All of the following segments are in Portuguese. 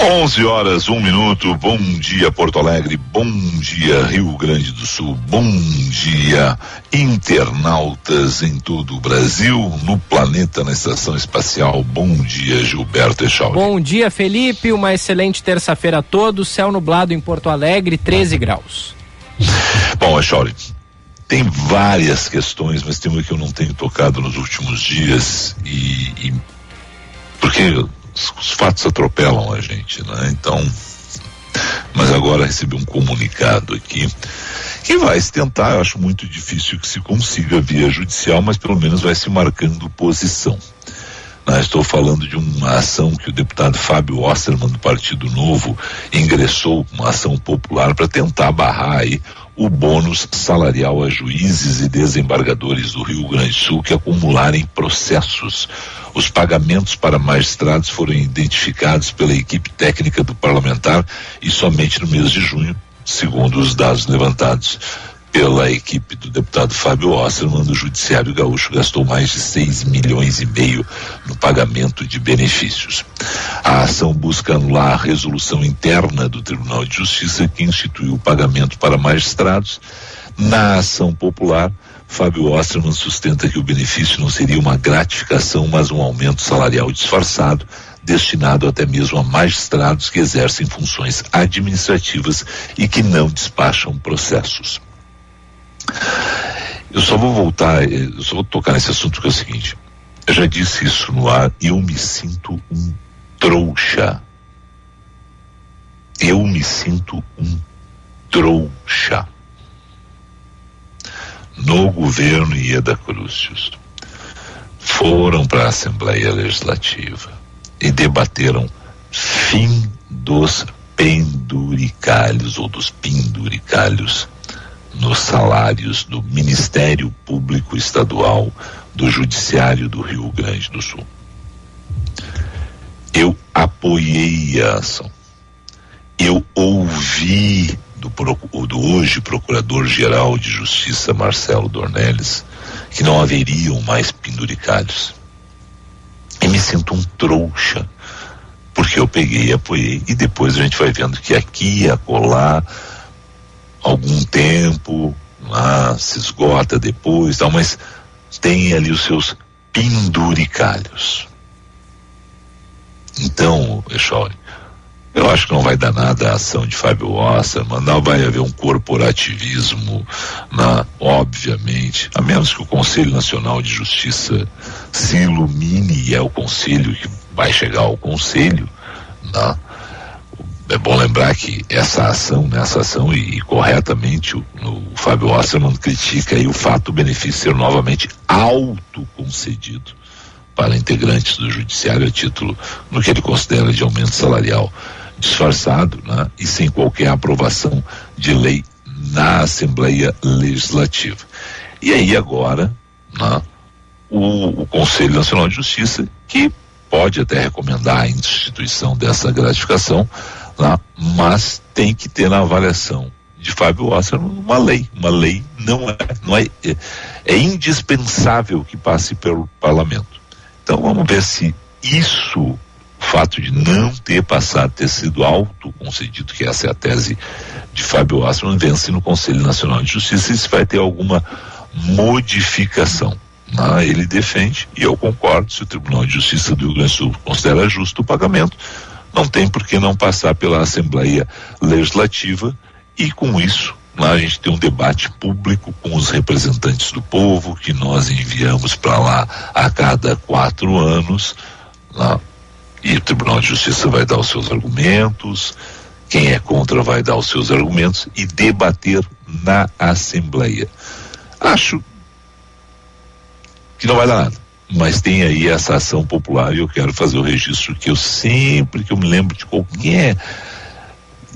11 horas, um minuto. Bom dia, Porto Alegre. Bom dia, Rio Grande do Sul. Bom dia, internautas em todo o Brasil, no planeta, na estação espacial. Bom dia, Gilberto Echauri. Bom dia, Felipe. Uma excelente terça-feira a todos. Céu nublado em Porto Alegre, 13 graus. Bom, Echauri, tem várias questões, mas tem uma que eu não tenho tocado nos últimos dias e, e porque os fatos atropelam a gente, né? Então, mas agora recebi um comunicado aqui que vai se tentar, eu acho muito difícil que se consiga via judicial, mas pelo menos vai se marcando posição. Né? Estou falando de uma ação que o deputado Fábio Osterman do Partido Novo ingressou, uma ação popular para tentar barrar aí o bônus salarial a juízes e desembargadores do Rio Grande do Sul que acumularem processos. Os pagamentos para magistrados foram identificados pela equipe técnica do parlamentar e somente no mês de junho, segundo os dados levantados pela equipe do deputado Fábio Osterman do Judiciário Gaúcho gastou mais de 6 milhões e meio no pagamento de benefícios. A ação busca anular a resolução interna do Tribunal de Justiça que instituiu o pagamento para magistrados. Na ação popular, Fábio Osterman sustenta que o benefício não seria uma gratificação, mas um aumento salarial disfarçado, destinado até mesmo a magistrados que exercem funções administrativas e que não despacham processos. Eu só vou voltar, eh, eu só vou tocar nesse assunto que é o seguinte. Eu já disse isso no ar, eu me sinto um trouxa. Eu me sinto um trouxa no governo Ieda Crucius foram para a Assembleia Legislativa e debateram fim dos penduricalhos ou dos penduricalhos nos salários do Ministério Público Estadual do Judiciário do Rio Grande do Sul. Eu apoiei a ação. Eu ouvi do, do hoje Procurador-Geral de Justiça Marcelo Dornelles que não haveriam mais penduricalhos. E me sinto um trouxa, porque eu peguei e apoiei. E depois a gente vai vendo que aqui acolá, algum tempo, lá se esgota depois, tal, mas tem ali os seus penduricalhos. Então, Echori, eu acho que não vai dar nada a ação de Fábio Osserman, não vai haver um corporativismo, na, obviamente, a menos que o Conselho Nacional de Justiça se ilumine e é o Conselho que vai chegar ao Conselho, né? É bom lembrar que essa ação, nessa ação, e, e corretamente o, o, Fábio Osserman critica aí o fato do benefício ser novamente autoconcedido para integrantes do judiciário a título no que ele considera de aumento salarial disfarçado né, e sem qualquer aprovação de lei na Assembleia Legislativa. E aí agora, né, o, o Conselho Nacional de Justiça, que pode até recomendar a instituição dessa gratificação, né, mas tem que ter na avaliação de Fábio Osser uma lei. Uma lei não é, não é, é, é indispensável que passe pelo parlamento. Então vamos ver se isso o fato de não ter passado, ter sido auto-concedido, que essa é a tese de Fábio Asman, vence no Conselho Nacional de Justiça, isso vai ter alguma modificação. Né? Ele defende, e eu concordo, se o Tribunal de Justiça do Rio Grande do Sul considera justo o pagamento, não tem por que não passar pela Assembleia Legislativa e com isso lá a gente tem um debate público com os representantes do povo que nós enviamos para lá a cada quatro anos lá e o Tribunal de Justiça vai dar os seus argumentos, quem é contra vai dar os seus argumentos e debater na Assembleia. Acho que não vai dar nada, mas tem aí essa ação popular e eu quero fazer o registro que eu sempre que eu me lembro de qualquer.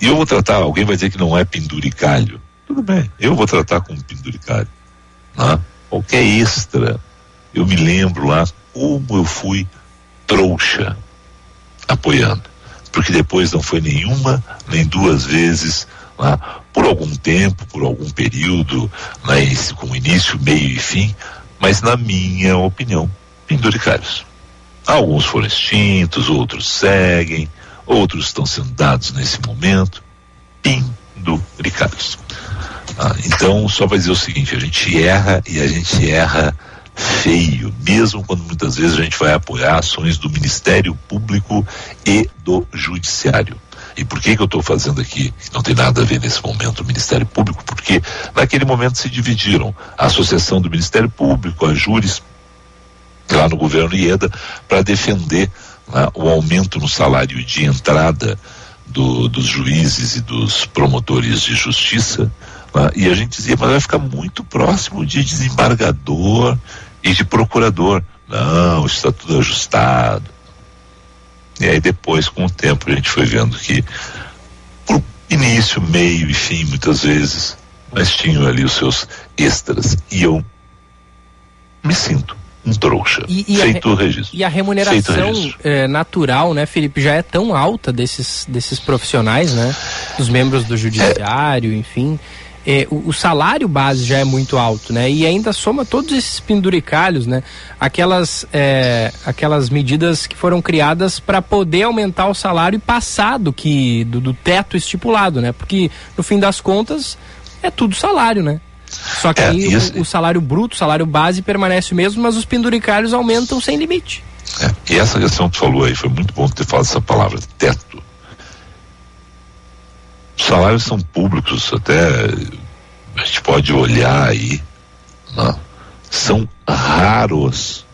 E eu vou tratar, alguém vai dizer que não é penduricalho. Tudo bem, eu vou tratar como penduricalho. Né? Qualquer extra, eu me lembro lá como eu fui trouxa apoiando. Porque depois não foi nenhuma, nem duas vezes, lá, por algum tempo, por algum período, lá, com início, meio e fim, mas na minha opinião, penduricários. Alguns foram extintos, outros seguem, outros estão sendo dados nesse momento, penduricários. Ah, então, só para dizer o seguinte, a gente erra e a gente erra feio, mesmo quando muitas vezes a gente vai apoiar ações do Ministério Público e do Judiciário. E por que que eu estou fazendo aqui? Não tem nada a ver nesse momento o Ministério Público, porque naquele momento se dividiram a Associação do Ministério Público, a Júris, lá no governo Ieda, para defender né, o aumento no salário de entrada do, dos juízes e dos promotores de justiça, né? E a gente dizia, mas vai ficar muito próximo de desembargador e de procurador. Não, está tudo ajustado. E aí depois, com o tempo, a gente foi vendo que por início, meio e fim, muitas vezes, mas tinham ali os seus extras. E eu me sinto trouxa. E, e feito a, o registro. E a remuneração é, natural, né, Felipe, já é tão alta desses, desses profissionais, né? Dos membros do judiciário, é, enfim é, o, o, salário base já é muito alto, né? E ainda soma todos esses penduricalhos, né? Aquelas, é, aquelas medidas que foram criadas para poder aumentar o salário e passar do, que, do, do, teto estipulado, né? Porque, no fim das contas, é tudo salário, né? Só que é, aí o, o, salário bruto, o salário base permanece o mesmo, mas os penduricalhos aumentam sem limite. É, e essa questão que tu falou aí, foi muito bom ter falado essa palavra, teto os salários são públicos, até a gente pode olhar aí, né? são raros.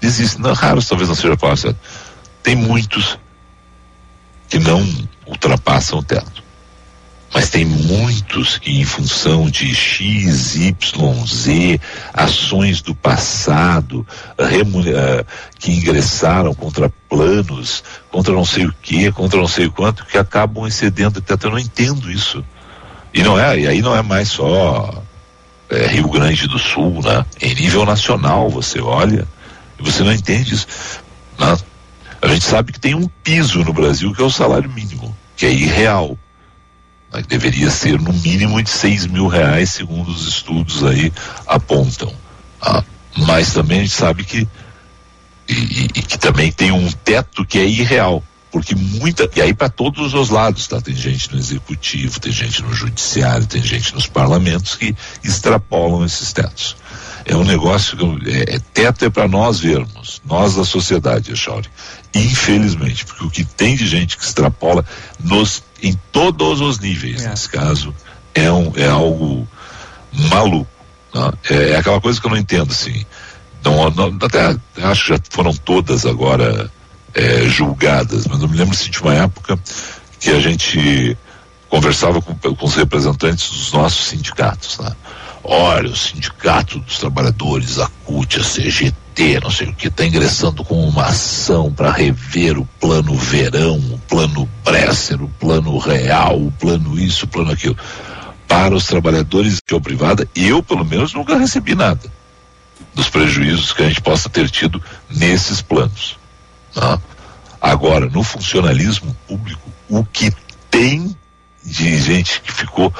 Existem, não raros talvez não seja a palavra certa. Tem muitos que não ultrapassam o teto. Mas tem muitos que, em função de X, Y, Z, ações do passado, uh, que ingressaram contra planos, contra não sei o que, contra não sei o quanto, que acabam excedendo até Eu não entendo isso. E não é, e aí não é mais só é, Rio Grande do Sul, né? Em nível nacional, você olha e você não entende isso. Né? A gente sabe que tem um piso no Brasil que é o salário mínimo, que é irreal que deveria ser no mínimo de seis mil reais, segundo os estudos aí apontam. Ah, mas também a gente sabe que e, e, e, que também tem um teto que é irreal, porque muita e aí para todos os lados, tá? Tem gente no executivo, tem gente no judiciário, tem gente nos parlamentos que extrapolam esses tetos. É um negócio que é, é teto é para nós vermos, nós da sociedade, Echauri. Infelizmente, porque o que tem de gente que extrapola nos em todos os níveis, é. nesse caso, é, um, é algo maluco. Né? É, é, aquela coisa que eu não entendo, assim. Não, não, até acho que já foram todas agora é, julgadas, mas eu me lembro assim, de uma época que a gente conversava com, com os representantes dos nossos sindicatos. Né? Olha, o Sindicato dos Trabalhadores, a CUT, a CGT, não sei o que, está ingressando com uma ação para rever o plano verão, o plano Bresser, o plano real, o plano isso, o plano aquilo. Para os trabalhadores que é privada, eu, pelo menos, nunca recebi nada dos prejuízos que a gente possa ter tido nesses planos. Tá? Agora, no funcionalismo público, o que tem de gente que ficou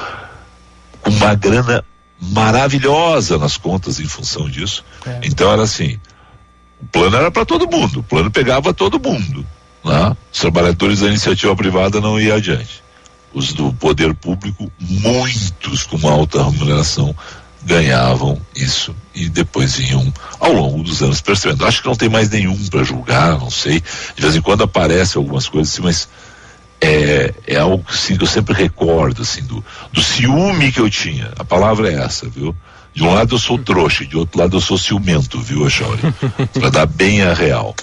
com uma grana maravilhosa nas contas em função disso. É. Então era assim, o plano era para todo mundo, o plano pegava todo mundo. Né? Os trabalhadores da iniciativa privada não iam adiante. Os do poder público, muitos com uma alta remuneração, ganhavam isso e depois iam ao longo dos anos percebendo. Acho que não tem mais nenhum para julgar, não sei. De vez em quando aparecem algumas coisas assim, mas é, é algo assim, que eu sempre recordo, assim, do, do ciúme que eu tinha. A palavra é essa, viu? De um lado eu sou trouxa, de outro lado eu sou ciumento, viu, Achauri? Para dar bem a real.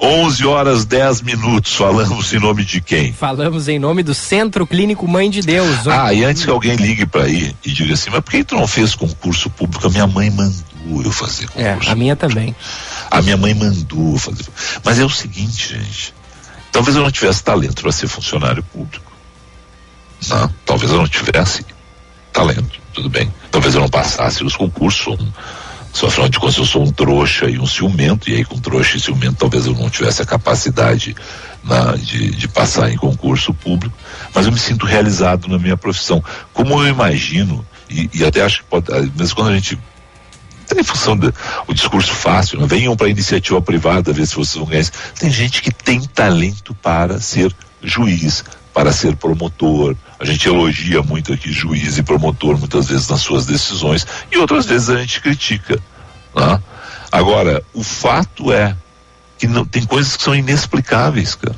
11 horas 10 minutos, falamos em nome de quem? Falamos em nome do Centro Clínico Mãe de Deus. Ah, e antes que alguém ligue para aí e diga assim, mas por que tu não fez concurso público? A minha mãe mandou eu fazer concurso. É, a minha também. A minha mãe mandou fazer. Mas é o seguinte, gente. Talvez eu não tivesse talento para ser funcionário público. Não, talvez eu não tivesse talento, tudo bem. Talvez eu não passasse os concursos. Só afinal de contas eu sou um trouxa e um ciumento, e aí com trouxa e ciumento talvez eu não tivesse a capacidade na, de, de passar em concurso público, mas eu me sinto realizado na minha profissão. Como eu imagino, e, e até acho que pode, mesmo quando a gente em função do discurso fácil, não venham para a iniciativa privada ver se vocês vão ganhar. Tem gente que tem talento para ser juiz, para ser promotor. A gente elogia muito aqui juiz e promotor muitas vezes nas suas decisões e outras vezes a gente critica. Né? Agora, o fato é que não, tem coisas que são inexplicáveis, cara.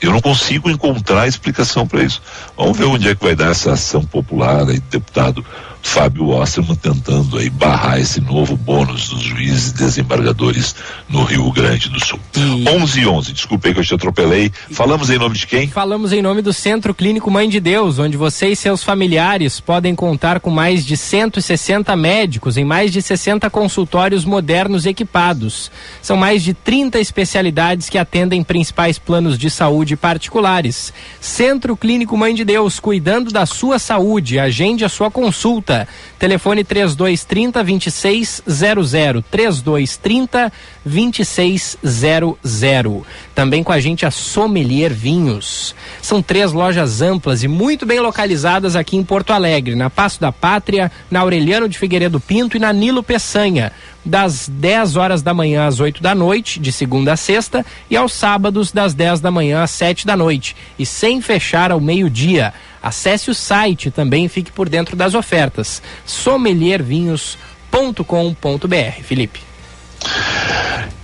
Eu não consigo encontrar explicação para isso. Vamos ver onde é que vai dar essa ação popular aí, deputado Fábio Osterman tentando aí barrar esse novo bônus dos juízes e desembargadores no Rio Grande do Sul. E... 11 e 11, desculpe aí que eu te atropelei. Falamos em nome de quem? Falamos em nome do Centro Clínico Mãe de Deus, onde você e seus familiares podem contar com mais de 160 médicos em mais de 60 consultórios modernos equipados. São mais de 30 especialidades que atendem principais planos de saúde particulares. Centro Clínico Mãe de Deus, cuidando da sua saúde. Agende a sua consulta Telefone 3230 2600. 3230 2600. Também com a gente a Sommelier Vinhos. São três lojas amplas e muito bem localizadas aqui em Porto Alegre, na Passo da Pátria, na Aureliano de Figueiredo Pinto e na Nilo Peçanha das 10 horas da manhã às 8 da noite, de segunda a sexta, e aos sábados, das 10 da manhã às 7 da noite, e sem fechar ao meio-dia. Acesse o site também fique por dentro das ofertas. sommeliervinhos.com.br. Felipe.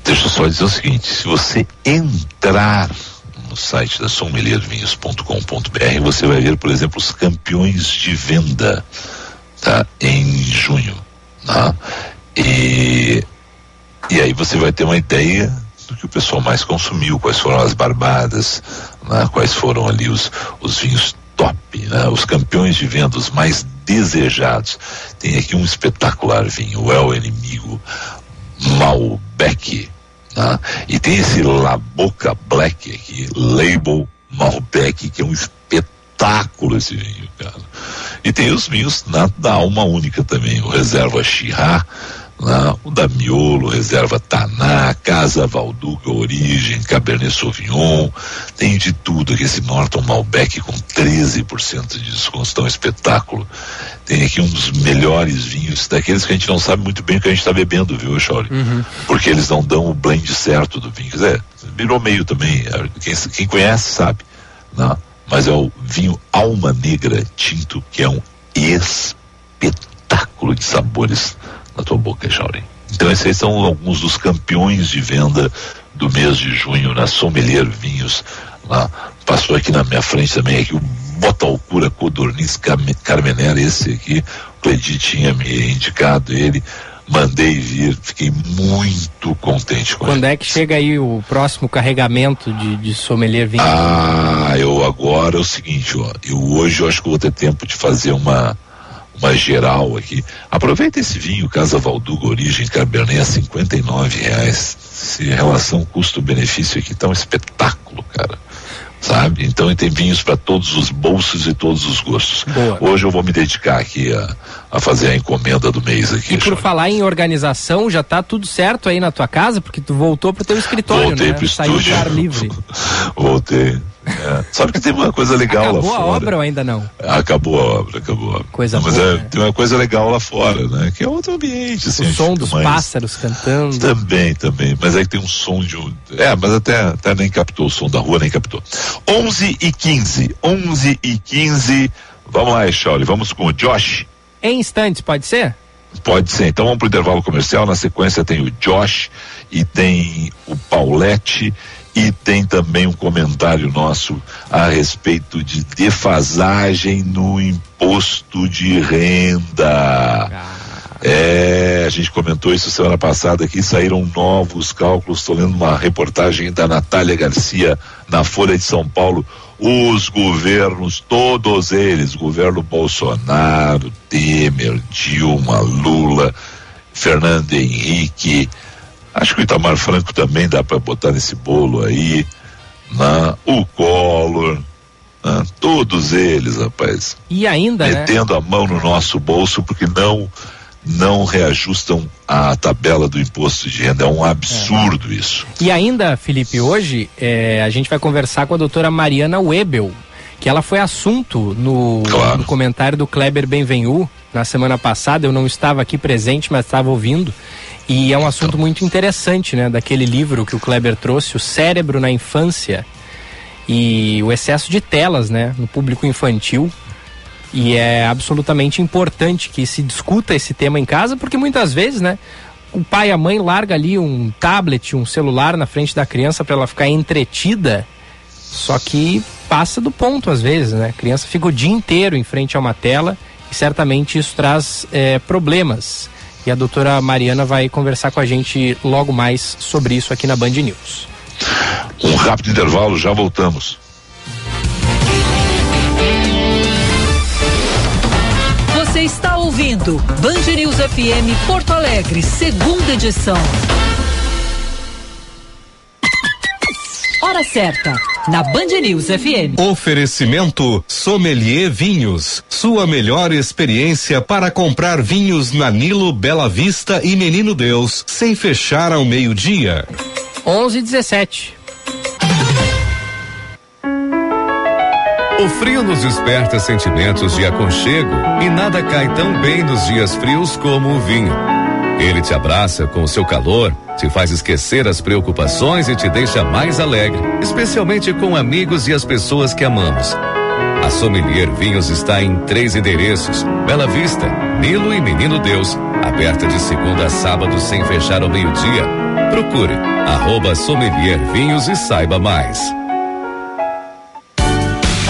Deixa eu só dizer o seguinte: se você entrar no site da sommeliervinhos.com.br, você vai ver, por exemplo, os campeões de venda tá, em junho. Tá? E, e aí você vai ter uma ideia do que o pessoal mais consumiu, quais foram as barbadas, né? quais foram ali os, os vinhos top, né? os campeões de venda, os mais desejados. Tem aqui um espetacular vinho, o El Inimigo Malbec. Né? E tem esse La Boca Black aqui, Label Malbec, que é um espetáculo esse vinho, cara. E tem os vinhos na, da alma única também, o Reserva Chirá, né? o da Miolo, Reserva Taná, Casa Valduga, Origem, Cabernet Sauvignon, tem de tudo aqui, esse Norton Malbec com 13% de desconto, tão espetáculo. Tem aqui um dos melhores vinhos, daqueles que a gente não sabe muito bem o que a gente está bebendo, viu, Chauri? Uhum. Porque eles não dão o blend certo do vinho. Quer dizer, virou meio também, quem, quem conhece sabe, né? mas é o vinho Alma Negra Tinto, que é um espetáculo de sabores na tua boca, Jaurim. Então esses são alguns dos campeões de venda do mês de junho na Sommelier Vinhos. Lá passou aqui na minha frente também aqui o Botalcura Codorniz Carmenera, esse aqui, o Cledi tinha me indicado ele, mandei vir, fiquei muito contente com Quando ele. é que chega aí o próximo carregamento de, de sommelier vinho? Ah, eu agora é o seguinte, ó, eu hoje eu acho que vou ter tempo de fazer uma uma geral aqui. Aproveita esse vinho Casa Valduga Origem Cabernet a 59 reais. Se relação custo-benefício aqui tá um espetáculo, cara sabe? Então tem vinhos para todos os bolsos e todos os gostos. Boa. Hoje eu vou me dedicar aqui a, a fazer a encomenda do mês aqui. E por falar em organização, já tá tudo certo aí na tua casa, porque tu voltou pro teu escritório, Voltei né? Pro Saiu estúdio. ar livre. Voltei. É. Sabe que tem uma coisa legal acabou lá fora. Acabou a obra ou ainda não? Acabou a obra, acabou a obra. Coisa Mas boa, é, né? tem uma coisa legal lá fora, né? Que é outro ambiente. Assim, o som dos mais... pássaros cantando. Também, também. Mas é que tem um som de um. É, mas até, até nem captou o som da rua, nem captou. 11 e 15. 11 e 15. Vamos lá, Shauli, vamos com o Josh. Em instantes, pode ser? Pode ser. Então vamos para o intervalo comercial. Na sequência tem o Josh e tem o Paulette e tem também um comentário nosso a respeito de defasagem no imposto de renda. É, a gente comentou isso semana passada aqui, saíram novos cálculos, estou lendo uma reportagem da Natália Garcia na Folha de São Paulo. Os governos, todos eles, governo Bolsonaro, Temer, Dilma, Lula, Fernando Henrique, Acho que o Itamar Franco também dá para botar nesse bolo aí, né? o Collor, né? todos eles, rapaz. E ainda, né? Metendo né? a mão no nosso bolso porque não não reajustam a tabela do imposto de renda. É um absurdo é. isso. E ainda, Felipe, hoje é, a gente vai conversar com a doutora Mariana Webel, que ela foi assunto no, claro. no comentário do Kleber Benvenu na semana passada. Eu não estava aqui presente, mas estava ouvindo. E é um assunto então. muito interessante, né? Daquele livro que o Kleber trouxe, O Cérebro na Infância e o excesso de telas, né? No público infantil. E é absolutamente importante que se discuta esse tema em casa, porque muitas vezes, né? O pai e a mãe larga ali um tablet, um celular na frente da criança para ela ficar entretida, só que passa do ponto às vezes, né? A criança fica o dia inteiro em frente a uma tela e certamente isso traz é, problemas. E a doutora Mariana vai conversar com a gente logo mais sobre isso aqui na Band News. Um rápido intervalo, já voltamos. Você está ouvindo Band News FM Porto Alegre, segunda edição. Hora certa, na Band News FM. Oferecimento Sommelier Vinhos. Sua melhor experiência para comprar vinhos na Nilo, Bela Vista e Menino Deus, sem fechar ao meio-dia. 11 17. O frio nos desperta sentimentos de aconchego e nada cai tão bem nos dias frios como o vinho. Ele te abraça com o seu calor, te faz esquecer as preocupações e te deixa mais alegre, especialmente com amigos e as pessoas que amamos. A Sommelier Vinhos está em três endereços: Bela Vista, Nilo e Menino Deus, aberta de segunda a sábado sem fechar ao meio-dia. Procure arroba Sommelier Vinhos e saiba mais.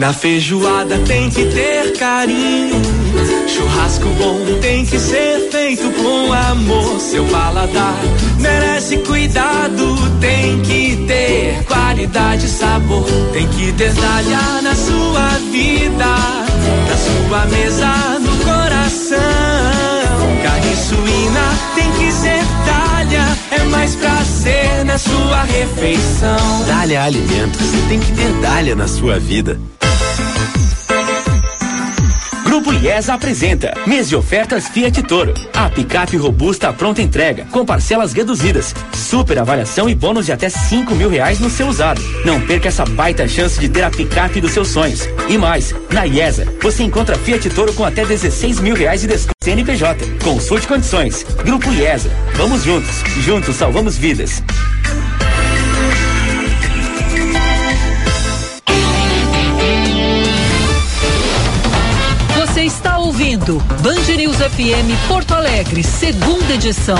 Na feijoada tem que ter carinho. Churrasco bom tem que ser feito com amor. Seu paladar merece cuidado. Tem que ter qualidade e sabor. Tem que detalhar na sua vida. Na sua mesa, no coração. Carne suína tem que ser talha. É mais prazer na sua refeição. Dália Alimentos tem que ter Dália na sua vida. IESA apresenta mês de ofertas Fiat Toro. A picape robusta pronta entrega, com parcelas reduzidas, super avaliação e bônus de até 5 mil reais no seu usado. Não perca essa baita chance de ter a picape dos seus sonhos. E mais, na IESA, você encontra Fiat Toro com até 16 mil reais de desconto. CNPJ, consulte condições. Grupo IESA, vamos juntos, juntos salvamos vidas. Ouvindo Band News FM Porto Alegre, segunda edição.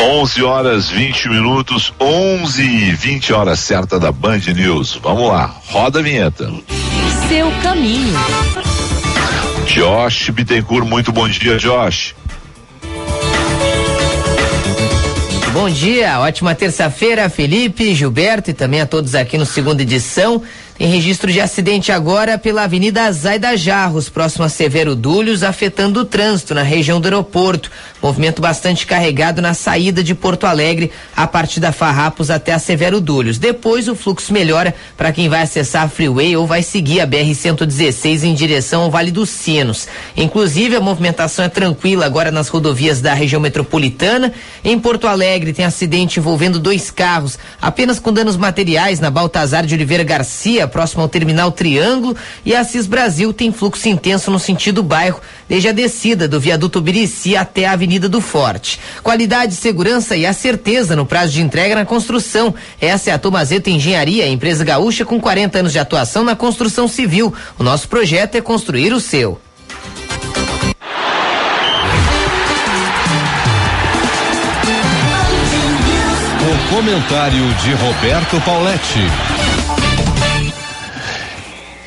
Onze horas 20 minutos, onze e vinte horas certa da Band News. Vamos lá, roda a vinheta. Seu caminho. Josh Bittencourt, muito bom dia, Josh. Bom dia, ótima terça-feira, Felipe, Gilberto e também a todos aqui no segunda edição. Tem registro de acidente agora pela Avenida Zaida Jarros, próximo a Severo Dúlios, afetando o trânsito na região do aeroporto. Movimento bastante carregado na saída de Porto Alegre, a partir da Farrapos até a Severo Dúlios. Depois o fluxo melhora para quem vai acessar a Freeway ou vai seguir a BR-116 em direção ao Vale dos Sinos. Inclusive, a movimentação é tranquila agora nas rodovias da região metropolitana. Em Porto Alegre tem acidente envolvendo dois carros, apenas com danos materiais na Baltazar de Oliveira Garcia, próximo ao terminal Triângulo, e a Cis Brasil tem fluxo intenso no sentido bairro, desde a descida do viaduto Birici até a Avenida do Forte. Qualidade, segurança e a certeza no prazo de entrega na construção. Essa é a Tomazeta Engenharia, empresa gaúcha com 40 anos de atuação na construção civil. O nosso projeto é construir o seu. Comentário de Roberto Pauletti.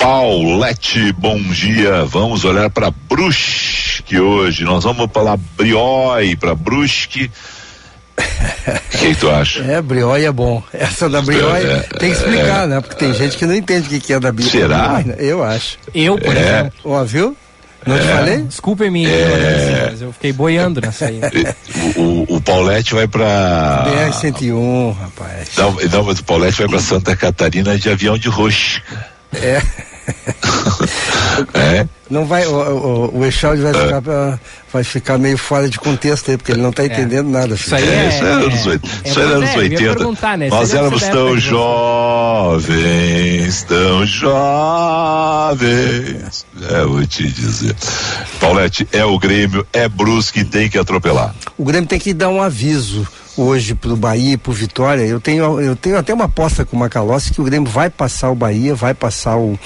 Paulette, bom dia. Vamos olhar para Brusque hoje. Nós vamos falar Brioi para Brusque. O que, tu acha? É, Brioi é bom. Essa da Brioi é, tem que explicar, é, né? Porque tem gente que não entende o que, que é da Bíblia. Será? Eu acho. Eu, por é. exemplo. Ó, viu? Não te falei? Desculpem minha é... mas eu fiquei boiando nessa aí. O, o, o Paulette vai pra. BR-101, rapaz. Não, não, mas o Paulette vai pra Santa Catarina de avião de roxo. É. é? Não vai, o, o, o vai, é. ficar, vai ficar meio fora de contexto aí, porque ele não está é. entendendo é. nada. Isso aí é, isso é anos, é, isso é anos 80. Né? Nós éramos tão jovens, tão jovens. É, vou te dizer. Paulette, é o Grêmio, é Brusque, tem que atropelar. O Grêmio tem que dar um aviso hoje para o Bahia e para Vitória. Eu tenho, eu tenho até uma aposta com o Macalossi que o Grêmio vai passar o Bahia, vai passar o,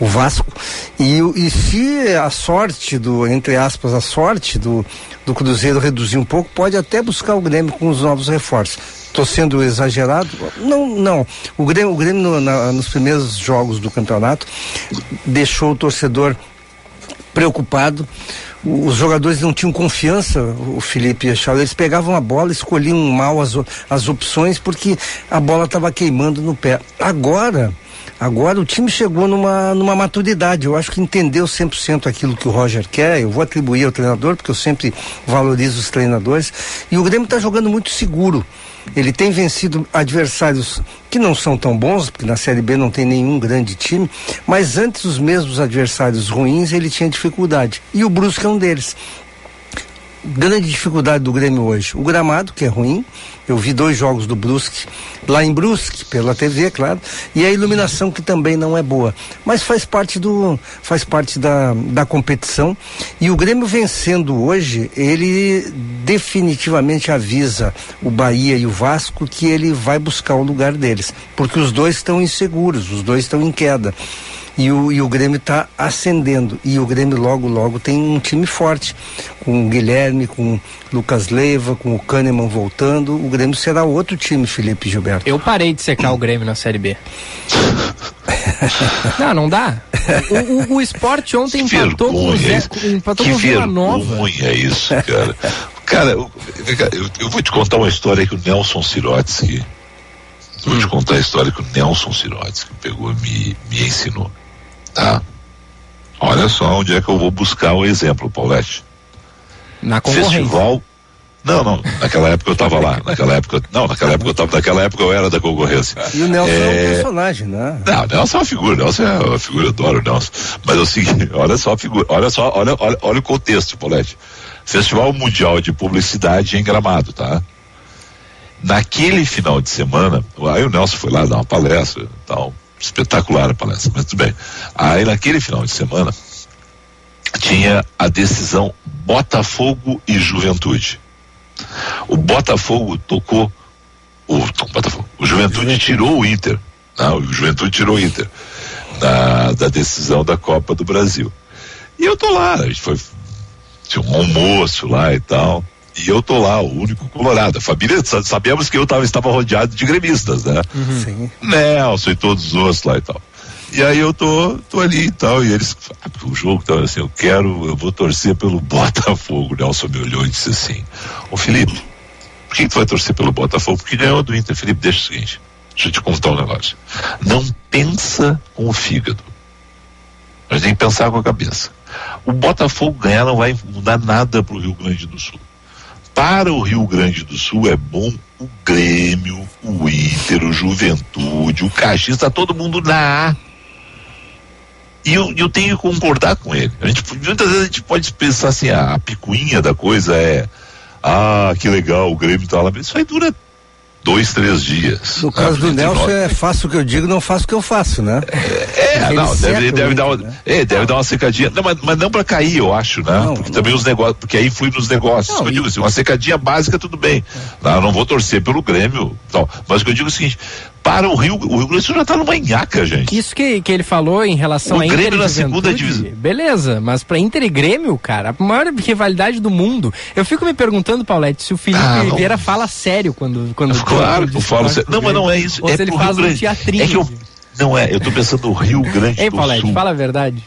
o Vasco. E, e se a sorte do, entre aspas, a sorte do, do Cruzeiro reduzir um pouco, pode até buscar o Grêmio com os novos reforços. Estou sendo exagerado? Não, não. O Grêmio, o Grêmio no, na, nos primeiros jogos do campeonato deixou o torcedor preocupado os jogadores não tinham confiança, o Felipe e a Charles, eles pegavam a bola, escolhiam mal as, as opções porque a bola estava queimando no pé. Agora, Agora o time chegou numa, numa maturidade. Eu acho que entendeu 100% aquilo que o Roger quer. Eu vou atribuir ao treinador, porque eu sempre valorizo os treinadores. E o Grêmio está jogando muito seguro. Ele tem vencido adversários que não são tão bons, porque na Série B não tem nenhum grande time, mas antes os mesmos adversários ruins ele tinha dificuldade. E o Brusque é um deles grande dificuldade do Grêmio hoje? O gramado, que é ruim. Eu vi dois jogos do Brusque, lá em Brusque, pela TV, claro, e a iluminação que também não é boa. Mas faz parte do faz parte da, da competição. E o Grêmio vencendo hoje, ele definitivamente avisa o Bahia e o Vasco que ele vai buscar o lugar deles, porque os dois estão inseguros, os dois estão em queda. E o, e o Grêmio está ascendendo. E o Grêmio logo, logo tem um time forte. Com o Guilherme, com o Lucas Leiva, com o Kahneman voltando. O Grêmio será outro time, Felipe Gilberto. Eu parei de secar o Grêmio na Série B. não, não dá. O, o, o esporte ontem que empatou com o Zé, empatou que com Vila Nova. é isso, cara. cara, eu, eu, eu, vou te contar uma história que o Nelson Sirotsky. Vou te contar a história que o Nelson Sirotsky pegou e me, me ensinou. Tá? Olha só onde é que eu vou buscar o exemplo, Paulette. Na concorrência. Festival. Não, não, naquela época eu estava lá, naquela época, não, naquela época eu tava, naquela época eu era da concorrência. E o Nelson é, é um personagem, né? Não, o Nelson é uma figura, Nelson é uma figura, eu adoro o Nelson. Mas é o seguinte, olha só a figura, olha só, olha, olha, olha o contexto, Paulette. Festival Mundial de Publicidade em Gramado, tá? Naquele final de semana, aí o Nelson foi lá dar uma palestra e tal, espetacular a palestra, mas tudo bem. Aí naquele final de semana tinha a decisão Botafogo e Juventude. O Botafogo tocou o, Botafogo, o Juventude tirou o Inter, não, né? o Juventude tirou o Inter da, da decisão da Copa do Brasil. E eu tô lá, a gente foi tinha um almoço lá e tal. E eu tô lá, o único colorado. A família, sabemos que eu tava, estava rodeado de gremistas, né? Uhum. Nelson e todos os outros lá e tal. E aí eu tô, tô ali e tal, e eles, ah, o jogo tava assim, eu quero, eu vou torcer pelo Botafogo. Nelson me olhou e disse assim, ô Felipe, por que, que tu vai torcer pelo Botafogo? Porque ganhou do Inter. Felipe, deixa o seguinte, Deixa eu te contar um negócio. Não pensa com o fígado. A gente tem que pensar com a cabeça. O Botafogo ganhar não vai mudar nada para o Rio Grande do Sul. Para o Rio Grande do Sul é bom o Grêmio, o Inter, o Juventude, o Caxias, está todo mundo na A. E eu, eu tenho que concordar com ele. A gente, muitas vezes a gente pode pensar assim, ah, a picuinha da coisa é ah, que legal, o Grêmio tá lá. Isso aí dura dois, três dias. No caso do Nelson é faço o que eu digo, não faço o que eu faço, né? É, é não, deve, deve, dar uma, né? é, deve dar uma secadinha. Não, mas, mas não para cair, eu acho, né? Não, porque não. também os negócios, porque aí influi nos negócios. Não, eu digo assim, uma secadinha básica, tudo bem. É. Não, não vou torcer pelo Grêmio. Não. Mas o que eu digo é o seguinte, para o Rio, o Rio Grande do Sul já está numa nhaca, gente. Isso que, que ele falou em relação o a Grêmio na segunda divisão. Beleza, mas para Inter e Grêmio, cara, a maior rivalidade do mundo. Eu fico me perguntando, Paulette, se o Felipe ah, Vieira fala sério quando quando Claro que eu falo sério. Não, mas não é isso. Ou é se ele faz um teatrinho. É que eu, não é, eu tô pensando no Rio Grande Ei, do Paulette, Sul. fala a verdade.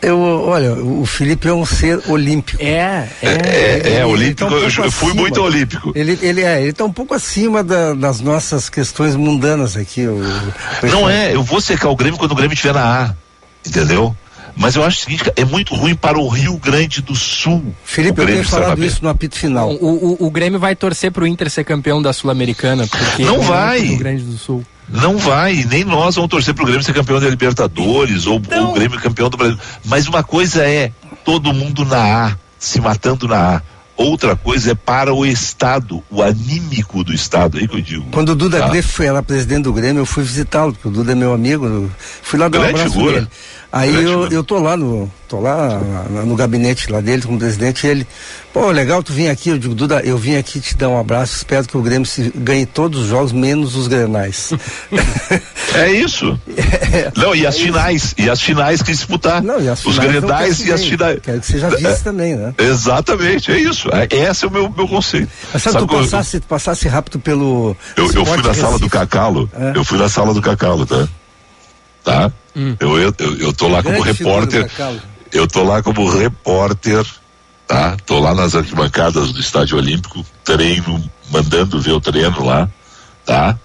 Eu, olha, o Felipe é um ser olímpico. É, é. É, é, olímpico, tá um eu, eu fui muito olímpico. Ele, ele é, ele tá um pouco acima da, das nossas questões mundanas aqui. O, o Não é, eu vou secar o Grêmio quando o Grêmio estiver na A, entendeu? Mas eu acho o seguinte, é muito ruim para o Rio Grande do Sul. Felipe, eu tenho falado isso no apito final. O, o, o Grêmio vai torcer para o Inter ser campeão da Sul-Americana, porque não vai. Rio Grande do Sul. Não vai, nem nós vamos torcer pro Grêmio ser campeão da Libertadores ou, ou o Grêmio campeão do Brasil. Mas uma coisa é todo mundo na A, se matando na A. Outra coisa é para o Estado, o anímico do Estado, é aí que eu digo. Quando o Duda tá? Greff foi lá presidente do Grêmio, eu fui visitá-lo, porque o Duda é meu amigo, fui lá dar um abraço figura. nele. Aí eu, eu tô lá no, tô lá no gabinete lá dele como presidente e ele, pô, legal tu vir aqui, eu digo, Duda, eu vim aqui te dar um abraço, espero que o Grêmio se, ganhe todos os jogos, menos os grenais. é isso. É, Não, e as é finais, isso. e as finais que disputar. Não, e as os grenais e as finais. Quero que seja vice é, também, né? Exatamente, é isso. É, esse é o meu, meu conceito. Mas sabe, sabe tu passasse, eu, passasse rápido pelo. Eu, eu fui na sala do Cacalo, é. eu fui na sala do Cacalo, tá? Tá? Hum. Eu, eu, eu tô lá como repórter. Eu tô lá como repórter, tá? Tô lá nas arquibancadas do Estádio Olímpico, treino, mandando ver o treino lá, tá?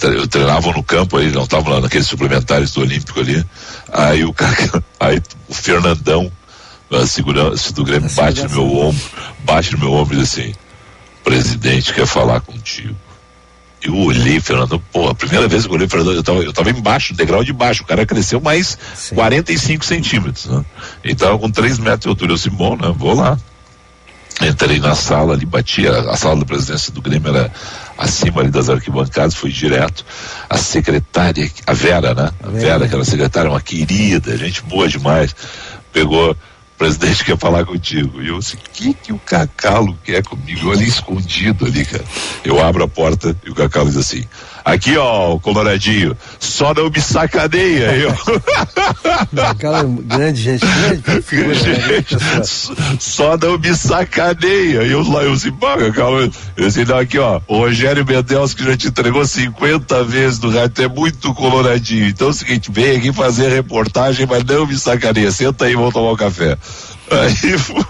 Eu treinava no campo aí, não tava lá naqueles suplementares do Olímpico ali. Aí o cara, aí o Fernandão, a segurança do Grêmio, bate no meu ombro, bate no meu ombro e diz assim: presidente quer falar contigo. Eu olhei, Fernando, pô, a primeira vez que eu olhei, Fernando, eu tava, eu tava embaixo, degrau de baixo, o cara cresceu mais Sim. 45 centímetros, né? Então, com 3 metros de altura, eu disse, bom, né? Vou lá. Entrei na sala ali, bati, a, a sala da presidência do Grêmio era acima ali das arquibancadas, fui direto. A secretária, a Vera, né? A Vera, aquela secretária, uma querida, gente boa demais, pegou presidente quer falar contigo. E eu assim, o que que o Cacalo quer comigo? Eu ali escondido ali, cara. Eu abro a porta e o Cacalo diz assim, aqui ó, o Coloradinho, só não me sacaneia, eu. É grande, gente, grande figura, gente, né? Só não me sacaneia. E eu lá, eu assim, pô, Cacalo, eu assim, não, aqui ó, o Rogério Mendes que já te entregou 50 vezes no rádio, é muito coloradinho. Então é o seguinte, vem aqui fazer reportagem, mas não me sacaneia. Senta aí, vamos tomar um café. Aí fui.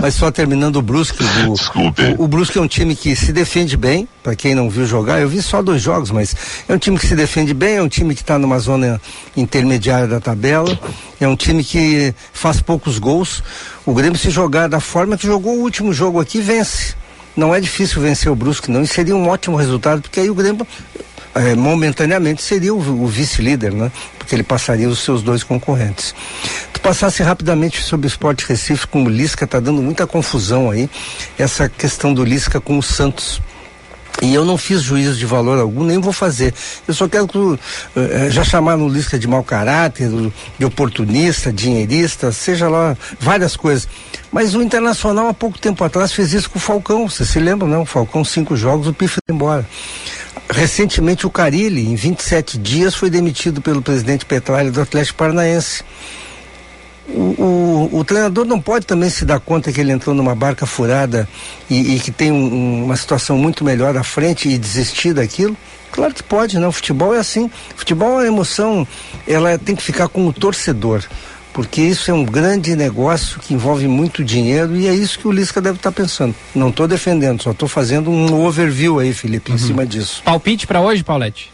Mas só terminando o Brusque. O, Desculpe. O, o Brusque é um time que se defende bem, para quem não viu jogar. Eu vi só dois jogos, mas é um time que se defende bem, é um time que está numa zona intermediária da tabela, é um time que faz poucos gols. O Grêmio, se jogar da forma que jogou o último jogo aqui, vence. Não é difícil vencer o Brusque, não. E seria um ótimo resultado, porque aí o Grêmio é, momentaneamente seria o, o vice-líder, né? Porque ele passaria os seus dois concorrentes. Tu passasse rapidamente sobre o esporte Recife com o Lisca, tá dando muita confusão aí, essa questão do Lisca com o Santos. E eu não fiz juízo de valor algum, nem vou fazer. Eu só quero que, uh, já chamar no Lisca de mau caráter, de oportunista, dinheirista, seja lá, várias coisas. Mas o Internacional, há pouco tempo atrás, fez isso com o Falcão. Você se lembra, não? O Falcão, cinco jogos, o Pif foi embora. Recentemente o Carilli, em 27 dias, foi demitido pelo presidente Petralha do Atlético Paranaense. O, o, o, treinador não pode também se dar conta que ele entrou numa barca furada e, e que tem um, uma situação muito melhor à frente e desistir daquilo? Claro que pode, né? O futebol é assim. O futebol é uma emoção, ela tem que ficar com o torcedor. porque isso é um grande negócio que envolve muito dinheiro e é isso que o Lisca deve estar tá pensando. Não estou defendendo, só estou fazendo um overview aí, Felipe, uhum. em cima disso. Palpite para hoje, Paulette?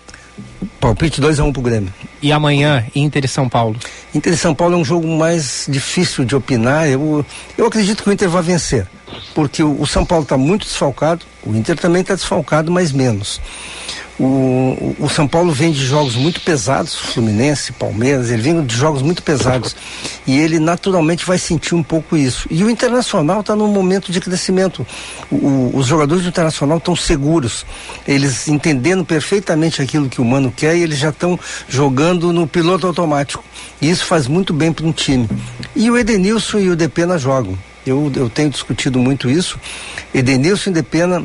Palpite 2 a 1 um pro Grêmio. E amanhã, Inter e São Paulo? Inter e São Paulo é um jogo mais difícil de opinar. Eu, eu acredito que o Inter vai vencer. Porque o, o São Paulo está muito desfalcado, o Inter também está desfalcado, mas menos. O, o, São Paulo vem de jogos muito pesados, Fluminense, Palmeiras, ele vem de jogos muito pesados. E ele naturalmente vai sentir um pouco isso. E o Internacional está num momento de crescimento. O, os jogadores do Internacional estão seguros. Eles entendendo perfeitamente aquilo que o Mano quer e eles já estão jogando no piloto automático. E isso faz muito bem para um time. E o Edenilson e o Depena jogam. Eu, eu tenho discutido muito isso. Edenilson e Depena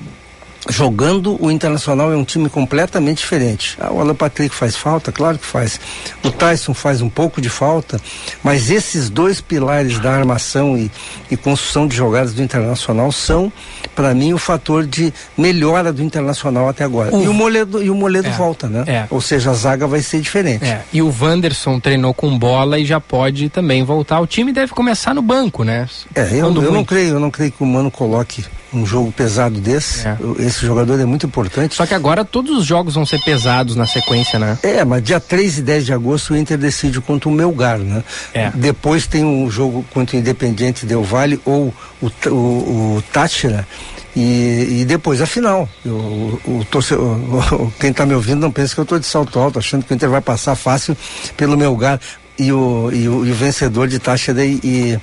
jogando o Internacional é um time completamente diferente. Ah, o Alan Patrick faz falta, claro que faz. O Tyson faz um pouco de falta, mas esses dois pilares da armação e, e construção de jogadas do Internacional são, para mim, o fator de melhora do Internacional até agora. E o Moledo, e o Moledo é, volta, né? É. Ou seja, a zaga vai ser diferente. É. E o Wanderson treinou com bola e já pode também voltar. O time deve começar no banco, né? É, eu, eu não creio, eu não creio que o Mano coloque um jogo pesado desse. É. Esse jogador é muito importante. Só que agora todos os jogos vão ser pesados na sequência, né? É, mas dia 3 e 10 de agosto o Inter decide contra o Melgar, né? É. Depois tem um jogo contra o Independiente Del Vale ou o, o, o Táchira. E, e, depois a final. O, o, o, quem está me ouvindo não pensa que eu estou de salto alto, achando que o Inter vai passar fácil pelo Melgar e o, e o, e o vencedor de Táchira e,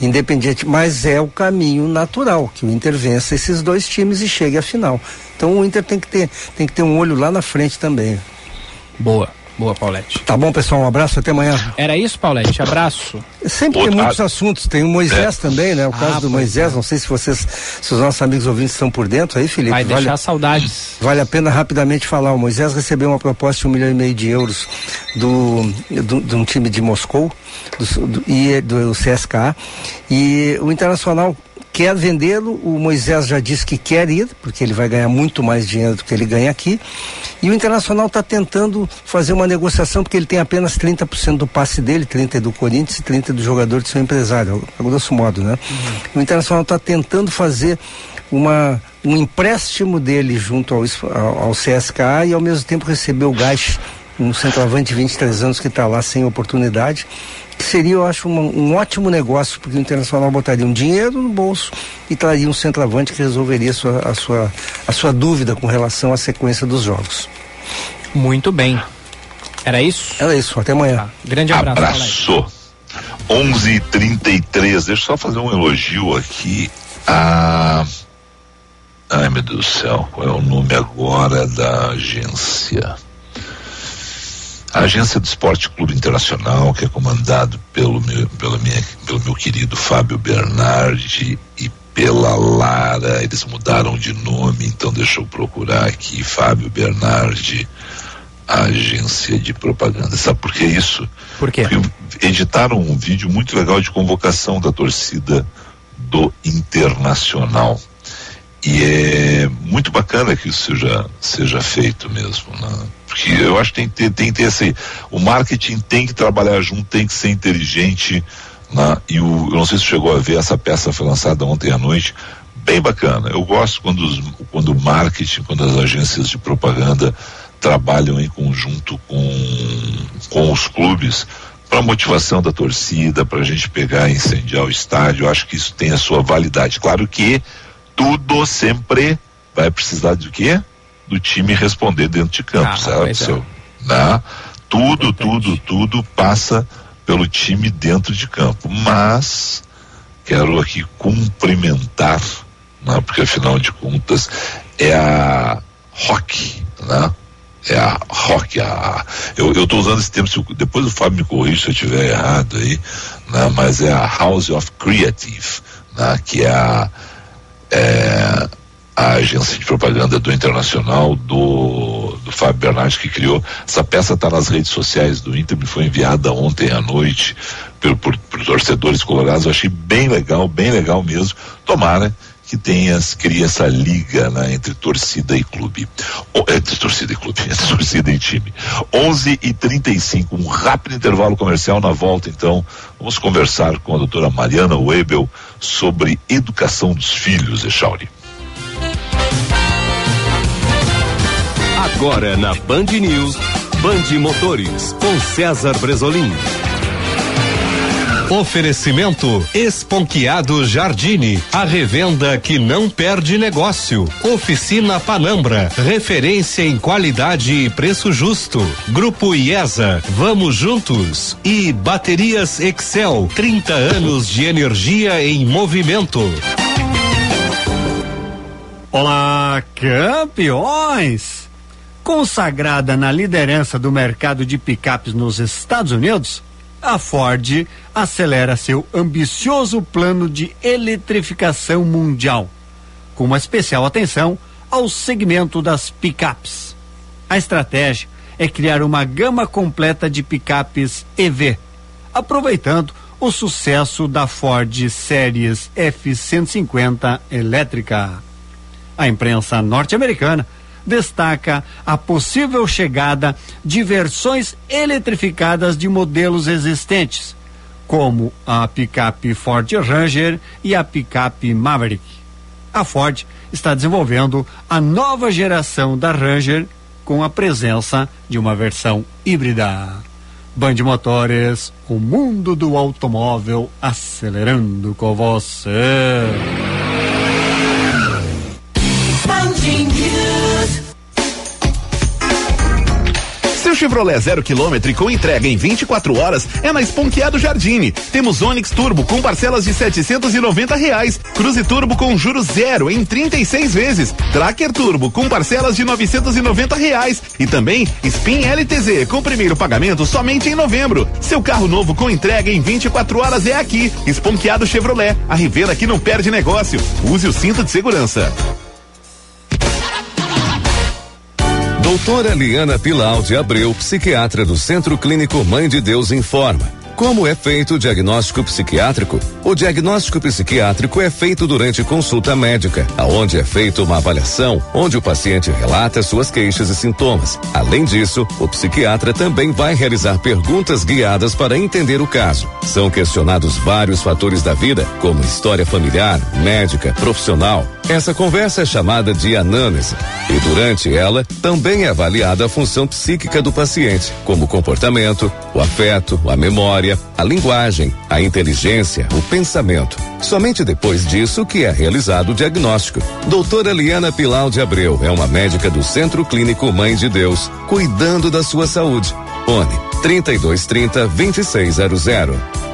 e Independiente, mas é o caminho natural que o Inter vença esses dois times e chegue à final. Então o Inter tem que ter, tem que ter um olho lá na frente também. Boa. Boa, Paulette. Tá bom, pessoal. Um abraço, até amanhã. Era isso, Paulette? Abraço. Sempre tem muitos assuntos. Tem o Moisés é. também, né? O caso ah, do Moisés. É. Não sei se vocês, se os nossos amigos ouvintes estão por dentro aí, Felipe. Vai vale, deixar saudades. Vale a pena rapidamente falar. O Moisés recebeu uma proposta de um milhão e meio de euros do, do, de um time de Moscou do, do, e do CSKA. E o Internacional quer vendê-lo, o Moisés já disse que quer ir, porque ele vai ganhar muito mais dinheiro do que ele ganha aqui. E o Internacional está tentando fazer uma negociação, porque ele tem apenas 30% do passe dele, 30% é do Corinthians e 30% do jogador de seu empresário, a grosso modo, né? Uhum. O Internacional está tentando fazer uma, um empréstimo dele junto ao, ao, ao CSKA e ao mesmo tempo receber o gás um centroavante de 23 anos que está lá sem oportunidade que seria, eu acho, uma, um ótimo negócio, porque o Internacional botaria um dinheiro no bolso e traria um centroavante que resolveria a sua, a sua, a sua dúvida com relação à sequência dos jogos. Muito bem. Era isso? Era isso. Até amanhã. Tá. Grande abraço. Abraço. 11:33. Deixa eu só fazer um elogio aqui a. Ai meu Deus do céu, qual é o nome agora da agência? A agência do Esporte Clube Internacional, que é comandado pelo meu, pela minha, pelo meu querido Fábio Bernardi e pela Lara, eles mudaram de nome, então deixa eu procurar aqui, Fábio Bernardi, agência de propaganda. Sabe por que isso? Por quê? Porque editaram um vídeo muito legal de convocação da torcida do Internacional. E é muito bacana que isso seja, seja feito mesmo, né? porque eu acho que tem que ter, tem que ter esse, o marketing tem que trabalhar junto, tem que ser inteligente, né? e o, eu não sei se chegou a ver, essa peça foi lançada ontem à noite, bem bacana, eu gosto quando, os, quando o marketing, quando as agências de propaganda trabalham em conjunto com, com os clubes, para motivação da torcida, para a gente pegar e incendiar o estádio, eu acho que isso tem a sua validade. Claro que tudo sempre vai precisar de quê? do time responder dentro de campo, ah, sabe? Seu, né? Tudo, tudo, tudo passa pelo time dentro de campo. Mas quero aqui cumprimentar, né? porque afinal de contas é a rock, né? É a rock, a, eu, eu tô usando esse termo, depois o Fábio me corrige se eu estiver errado aí, né? mas é a House of Creative, né? que é a, é, a agência de propaganda do Internacional, do, do Fábio Bernardes, que criou. Essa peça está nas redes sociais do Inter, me foi enviada ontem à noite por, por, por torcedores colorados. Eu achei bem legal, bem legal mesmo. Tomara que que tenha, cria essa liga né, entre torcida e clube. O, entre torcida e clube, entre torcida e time. 11 e 35 um rápido intervalo comercial na volta, então. Vamos conversar com a doutora Mariana Webel sobre educação dos filhos, Echauri. Agora na Band News, Band Motores, com César Bresolim. Oferecimento Esponquiado Jardine, a revenda que não perde negócio. Oficina Panambra, referência em qualidade e preço justo. Grupo IESA, vamos juntos. E Baterias Excel, 30 anos de energia em movimento. Olá, campeões! Consagrada na liderança do mercado de picapes nos Estados Unidos, a Ford acelera seu ambicioso plano de eletrificação mundial, com uma especial atenção ao segmento das picapes. A estratégia é criar uma gama completa de picapes EV, aproveitando o sucesso da Ford Series F-150 elétrica. A imprensa norte-americana destaca a possível chegada de versões eletrificadas de modelos existentes, como a picape Ford Ranger e a picape Maverick. A Ford está desenvolvendo a nova geração da Ranger com a presença de uma versão híbrida. Band Motores, o mundo do automóvel acelerando com você. Seu Chevrolet zero quilômetro com entrega em 24 horas é na Esponqueado Jardine. Temos Onix Turbo com parcelas de 790 reais, Cruze Turbo com juros zero em 36 vezes, Tracker Turbo com parcelas de 990 reais e também Spin LTZ com primeiro pagamento somente em novembro. Seu carro novo com entrega em 24 horas é aqui. Esponqueado Chevrolet, a revenda que não perde negócio. Use o cinto de segurança. Doutora Liana Pilau de Abreu, psiquiatra do Centro Clínico Mãe de Deus, informa. Como é feito o diagnóstico psiquiátrico? O diagnóstico psiquiátrico é feito durante consulta médica, aonde é feita uma avaliação, onde o paciente relata suas queixas e sintomas. Além disso, o psiquiatra também vai realizar perguntas guiadas para entender o caso. São questionados vários fatores da vida, como história familiar, médica, profissional. Essa conversa é chamada de anamnese e durante ela também é avaliada a função psíquica do paciente, como o comportamento, o afeto, a memória, a linguagem, a inteligência, o pensamento. Somente depois disso que é realizado o diagnóstico. Doutora Liana Pilau de Abreu é uma médica do Centro Clínico Mãe de Deus, cuidando da sua saúde. Fone 3230 2600.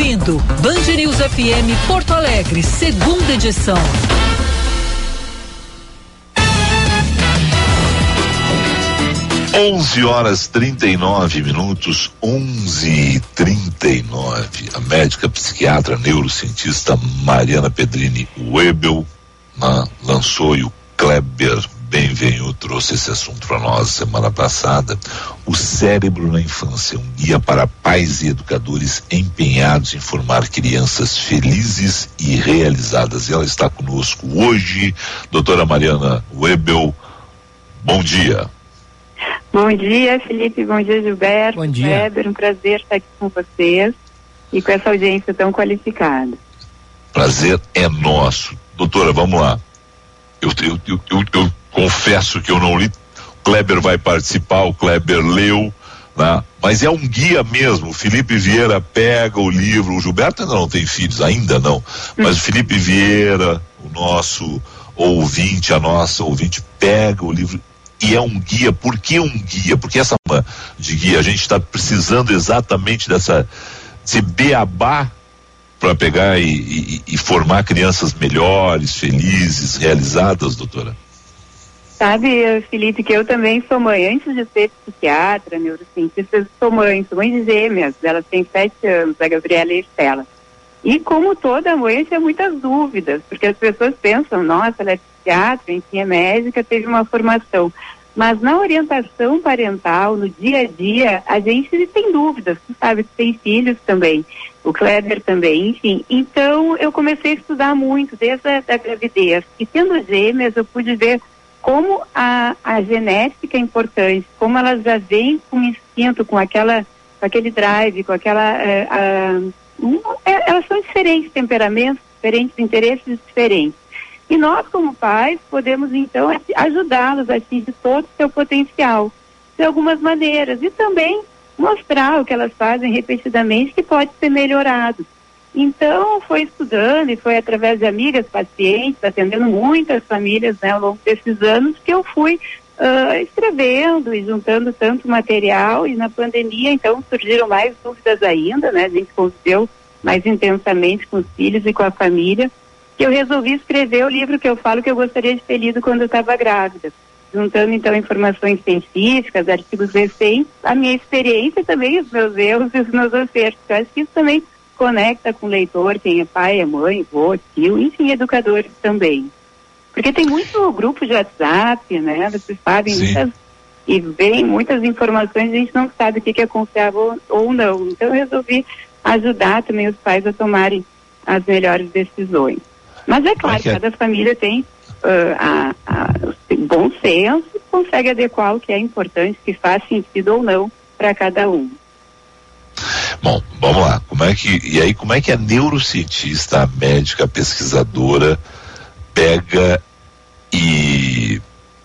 Ouvindo Band News FM Porto Alegre, segunda edição. Onze horas 39 minutos, onze e trinta e nove. A médica psiquiatra neurocientista Mariana Pedrini Webel lançou e o Kleber Benvenu trouxe esse assunto para nós semana passada. O cérebro na infância, um guia para pais e educadores empenhados em formar crianças felizes e realizadas. E ela está conosco hoje, doutora Mariana Webel. Bom dia. Bom dia, Felipe. Bom dia, Gilberto. Bom dia. Weber, um prazer estar aqui com vocês e com essa audiência tão qualificada. Prazer é nosso. Doutora, vamos lá. Eu, eu, eu, eu, eu confesso que eu não li. O Kleber vai participar, o Kleber leu, né? mas é um guia mesmo. O Felipe Vieira pega o livro, o Gilberto ainda não tem filhos, ainda não, mas o Felipe Vieira, o nosso ouvinte, a nossa ouvinte, pega o livro e é um guia. Por que um guia? Porque essa de guia, a gente está precisando exatamente dessa, desse beabá para pegar e, e, e, formar crianças melhores, felizes, realizadas, doutora? Sabe, Felipe, que eu também sou mãe. Antes de ser psiquiatra, neurocientista, sou mãe, sou mãe de gêmeas. Elas têm sete anos, a Gabriela e a Estela. E como toda mãe, tinha muitas dúvidas, porque as pessoas pensam, nossa, ela é psiquiatra, enfim, é médica, teve uma formação. Mas na orientação parental, no dia a dia, a gente tem dúvidas. Tu sabe que tem filhos também, o Kleber também, enfim. Então eu comecei a estudar muito desde a gravidez. E tendo gêmeas, eu pude ver como a, a genética é importante, como elas já vêm com instinto, com aquela, com aquele drive, com aquela. Um, é, elas são diferentes temperamentos, diferentes interesses diferentes. E nós, como pais, podemos então ajudá-los a atingir todo o seu potencial, de algumas maneiras, e também mostrar o que elas fazem repetidamente que pode ser melhorado. Então, foi estudando e foi através de amigas, pacientes, atendendo muitas famílias né, ao longo desses anos, que eu fui uh, escrevendo e juntando tanto material. E na pandemia, então, surgiram mais dúvidas ainda, né? A gente conviveu mais intensamente com os filhos e com a família que eu resolvi escrever o livro que eu falo que eu gostaria de ter lido quando eu estava grávida, juntando então informações científicas, artigos recentes, a minha experiência também, os meus erros e os meus acertos. Eu acho que isso também conecta com o leitor, quem é pai, é mãe, avô, tio, enfim, educadores também. Porque tem muito grupo de WhatsApp, né? Vocês sabem, muitas, e vem muitas informações, a gente não sabe o que, que é confiável ou não. Então eu resolvi ajudar também os pais a tomarem as melhores decisões. Mas é claro, cada família tem uh, a, a, bom senso e consegue adequar o que é importante, que faz sentido ou não para cada um. Bom, vamos lá. Como é que e aí como é que a neurocientista, a médica, a pesquisadora pega e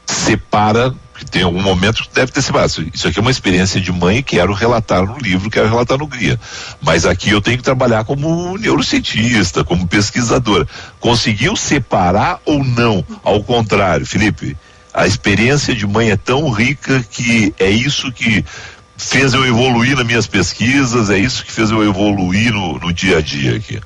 separa porque tem algum momento que deve ter se passado. Isso aqui é uma experiência de mãe, quero relatar no livro, quero relatar no guia. Mas aqui eu tenho que trabalhar como neurocientista, como pesquisadora. Conseguiu separar ou não? Ao contrário, Felipe, a experiência de mãe é tão rica que é isso que fez eu evoluir nas minhas pesquisas, é isso que fez eu evoluir no, no dia a dia aqui.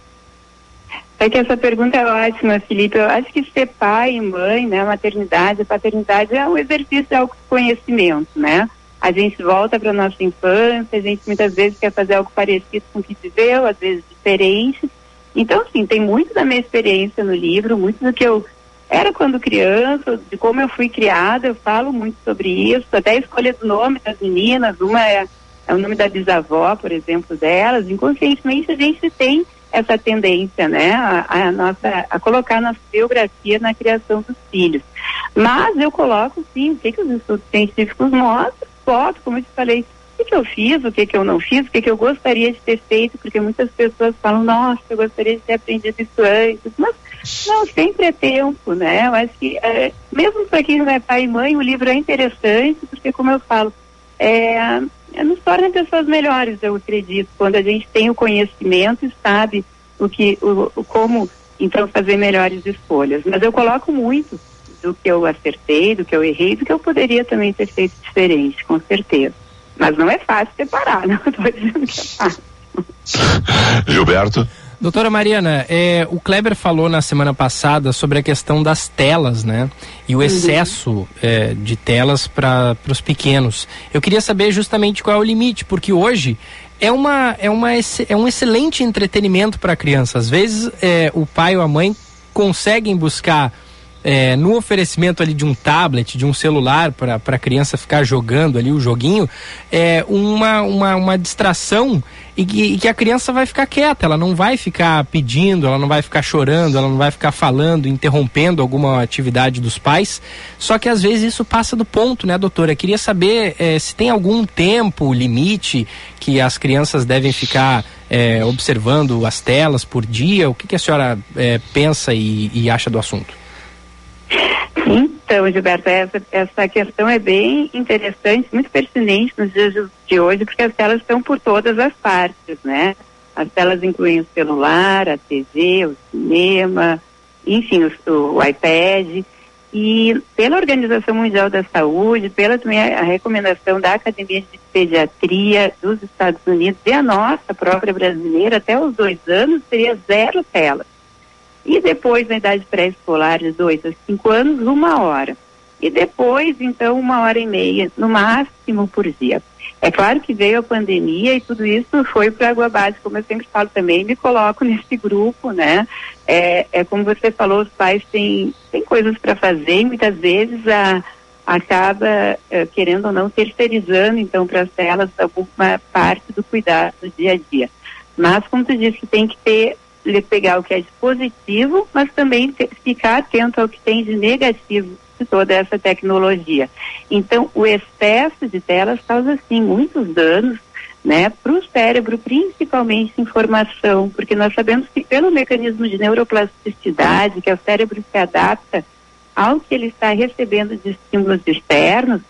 É que essa pergunta é ótima, Felipe. Eu acho que ser pai e mãe, né, maternidade, paternidade é um exercício de autoconhecimento, né? A gente volta para nossa infância, a gente muitas vezes quer fazer algo parecido com o que viveu, às vezes diferente. Então, sim, tem muito da minha experiência no livro, muito do que eu era quando criança, de como eu fui criada, eu falo muito sobre isso, até a escolha do nome das meninas, uma é, é o nome da bisavó, por exemplo, delas. Inconscientemente a gente tem essa tendência, né, a, a, nossa, a colocar nossa biografia na criação dos filhos. Mas eu coloco sim, o que, que os estudos científicos mostram, foto, como eu te falei, o que, que eu fiz, o que, que eu não fiz, o que, que eu gostaria de ter feito, porque muitas pessoas falam, nossa, eu gostaria de ter aprendido isso antes, mas não, sempre é tempo, né? Eu acho que, é, mesmo para quem não é pai e mãe, o livro é interessante, porque como eu falo, é, é, nos torna pessoas melhores, eu acredito, quando a gente tem o conhecimento e sabe o que, o, o, como então fazer melhores escolhas. Mas eu coloco muito do que eu acertei, do que eu errei, do que eu poderia também ter feito diferente, com certeza. Mas não é fácil separar, não estou dizendo que é fácil. Gilberto? Doutora Mariana, é, o Kleber falou na semana passada sobre a questão das telas, né? E o uhum. excesso é, de telas para os pequenos. Eu queria saber justamente qual é o limite, porque hoje é, uma, é, uma, é um excelente entretenimento para a criança. Às vezes é, o pai ou a mãe conseguem buscar é, no oferecimento ali de um tablet, de um celular para a criança ficar jogando ali o joguinho, é uma, uma, uma distração e que, e que, a criança vai ficar quieta, ela não vai ficar pedindo, ela não vai ficar chorando, ela não vai ficar falando, interrompendo alguma atividade dos pais. Só que às vezes isso passa do ponto, né, doutora? Queria saber é, se tem algum tempo limite que as crianças devem ficar é, observando as telas por dia. O que, que a senhora é, pensa e, e acha do assunto? Então, Gilberto, essa, essa questão é bem interessante, muito pertinente nos dias de hoje, porque as telas estão por todas as partes, né? As telas incluem o celular, a TV, o cinema, enfim, o, o iPad. E pela Organização Mundial da Saúde, pela também a recomendação da Academia de Pediatria dos Estados Unidos e a nossa própria brasileira, até os dois anos seria zero telas. E depois, na idade pré-escolar, de dois a cinco anos, uma hora. E depois, então, uma hora e meia, no máximo, por dia. É claro que veio a pandemia e tudo isso foi para a água base, como eu sempre falo também, me coloco nesse grupo, né? É, é como você falou, os pais têm, têm coisas para fazer e muitas vezes a, acaba, é, querendo ou não, terceirizando, então, para as telas alguma parte do cuidado do dia a dia. Mas, como tu disse, tem que ter pegar o que é de positivo, mas também ficar atento ao que tem de negativo de toda essa tecnologia. Então, o excesso de telas causa, sim, muitos danos né, para o cérebro, principalmente informação, porque nós sabemos que pelo mecanismo de neuroplasticidade, que é o cérebro se adapta ao que ele está recebendo de estímulos externos,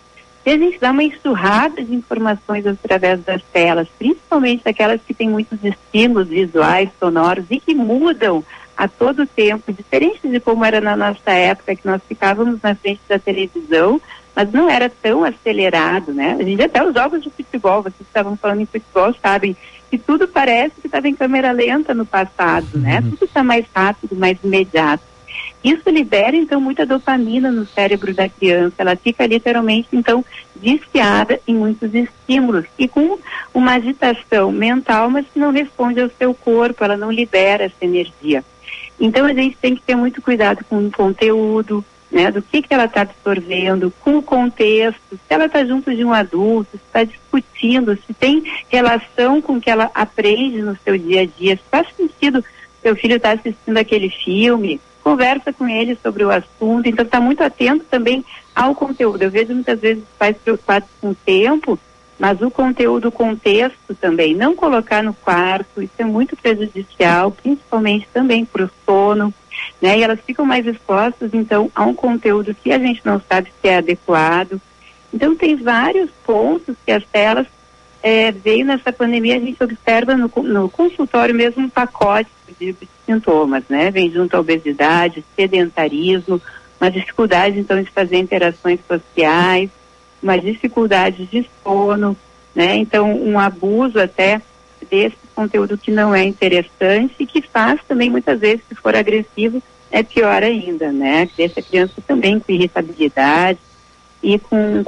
se a gente dá uma enxurrada de informações através das telas, principalmente aquelas que têm muitos estímulos visuais, sonoros e que mudam a todo tempo, diferente de como era na nossa época, que nós ficávamos na frente da televisão, mas não era tão acelerado, né? A gente até os jogos de futebol, vocês estavam falando em futebol, sabem que tudo parece que estava em câmera lenta no passado, né? Uhum. Tudo está mais rápido, mais imediato. Isso libera, então, muita dopamina no cérebro da criança. Ela fica literalmente, então, viciada em muitos estímulos e com uma agitação mental, mas que não responde ao seu corpo, ela não libera essa energia. Então a gente tem que ter muito cuidado com o conteúdo, né, do que, que ela está absorvendo, com o contexto, se ela está junto de um adulto, se está discutindo, se tem relação com o que ela aprende no seu dia a dia, se faz sentido seu filho estar tá assistindo aquele filme, conversa com ele sobre o assunto, então está muito atento também ao conteúdo. Eu vejo muitas vezes pais preocupados com o tempo mas o conteúdo, o contexto também, não colocar no quarto, isso é muito prejudicial, principalmente também para o sono, né? E elas ficam mais expostas, então, a um conteúdo que a gente não sabe se é adequado. Então, tem vários pontos que as telas é, veio nessa pandemia, a gente observa no, no consultório mesmo um pacote de sintomas, né? Vem junto à obesidade, sedentarismo, uma dificuldade, então, de fazer interações sociais, umas dificuldades de sono, né? Então, um abuso até desse conteúdo que não é interessante e que faz também, muitas vezes, se for agressivo, é pior ainda, né? Deixa a criança também com irritabilidade e com,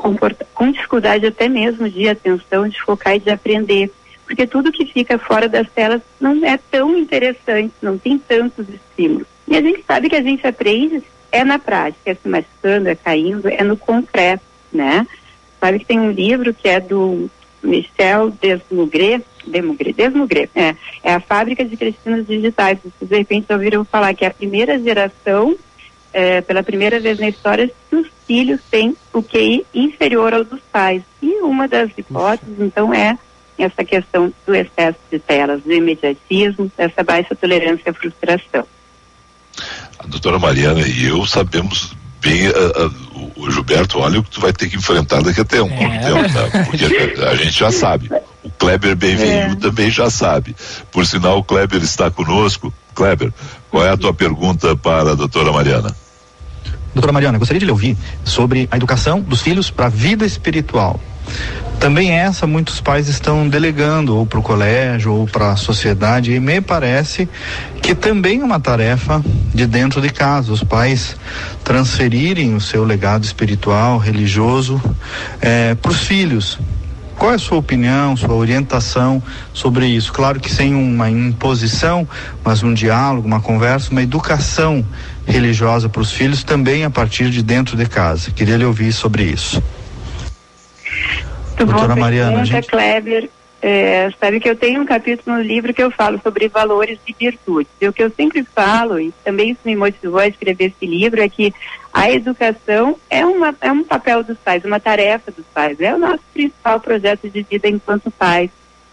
com dificuldade até mesmo de atenção, de focar e de aprender. Porque tudo que fica fora das telas não é tão interessante, não tem tantos estímulos. E a gente sabe que a gente aprende é na prática, é se machucando, é caindo, é no concreto, né? Sabe que tem um livro que é do Michel Desmugret, Desmugret, Desmugret é, é a fábrica de cretinas digitais. Vocês de repente ouviram falar que é a primeira geração, é, pela primeira vez na história, que os filhos têm o QI inferior ao dos pais. E uma das hipóteses, então, é essa questão do excesso de telas, do imediatismo, dessa baixa tolerância à frustração. A doutora Mariana e eu sabemos bem uh, uh, o Gilberto, olha o que tu vai ter que enfrentar daqui até um é. tempo, tá? Porque a, a, gente já sabe. O Kleber Benvenu é. também já sabe. Por sinal, o Kleber está conosco. Kleber, qual é a tua pergunta para a doutora Mariana? Doutora Mariana, gostaria de lhe ouvir sobre a educação dos filhos para a vida espiritual. Também essa muitos pais estão delegando ou para o colégio ou para a sociedade e me parece que também é uma tarefa de dentro de casa os pais transferirem o seu legado espiritual religioso eh, para os filhos qual é a sua opinião, sua orientação sobre isso? Claro que sem uma imposição, mas um diálogo, uma conversa, uma educação religiosa para os filhos também a partir de dentro de casa. Queria lhe ouvir sobre isso. Doutora Mariana, gente... Kleber. É, sabe que eu tenho um capítulo no livro que eu falo sobre valores e virtudes. E o que eu sempre falo, e também isso me motivou a escrever esse livro, é que a educação é, uma, é um papel dos pais, uma tarefa dos pais. É o nosso principal projeto de vida enquanto pais.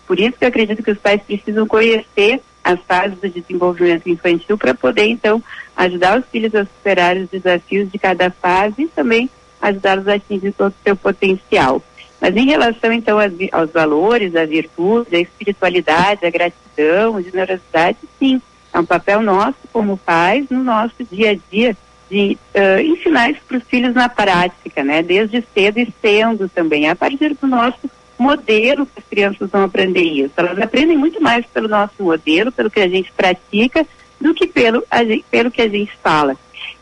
Por isso que eu acredito que os pais precisam conhecer as fases do desenvolvimento infantil para poder, então, ajudar os filhos a superar os desafios de cada fase e também ajudá-los a atingir todo o seu potencial. Mas em relação, então, aos, valores, à virtude, à espiritualidade, à gratidão, à generosidade, sim, é um papel nosso como pais no nosso dia a dia de uh, ensinar isso para os filhos na prática, né? Desde cedo e sendo também, a partir do nosso modelo que as crianças vão aprender isso. Elas aprendem muito mais pelo nosso modelo, pelo que a gente pratica, do que pelo, gente, pelo que a gente fala.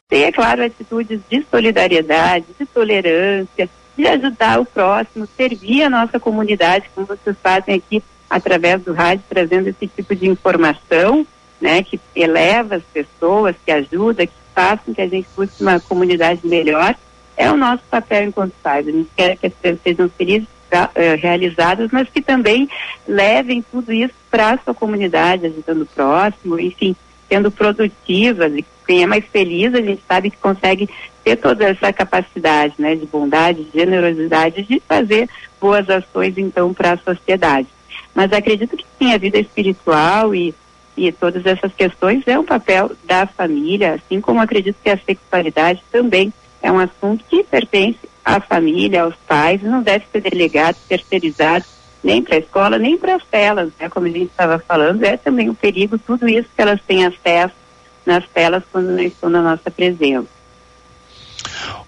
Tem, é claro, atitudes de solidariedade, de tolerância, de ajudar o próximo, servir a nossa comunidade, como vocês fazem aqui através do rádio, trazendo esse tipo de informação, né, que eleva as pessoas, que ajuda, que faz com que a gente busque uma comunidade melhor. É o nosso papel enquanto pais. A gente quer que as pessoas sejam felizes uh, realizadas, mas que também levem tudo isso para a sua comunidade, ajudando o próximo, enfim, sendo produtivas e quem é mais feliz, a gente sabe que consegue ter toda essa capacidade, né, de bondade, de generosidade, de fazer boas ações, então, para a sociedade. Mas acredito que sim, a vida espiritual e, e todas essas questões é um papel da família, assim como acredito que a sexualidade também é um assunto que pertence à família, aos pais, não deve ser delegado, terceirizado, nem para a escola, nem para as telas, né? Como a gente estava falando, é também um perigo tudo isso que elas têm acesso nas telas quando não estão na nossa presença.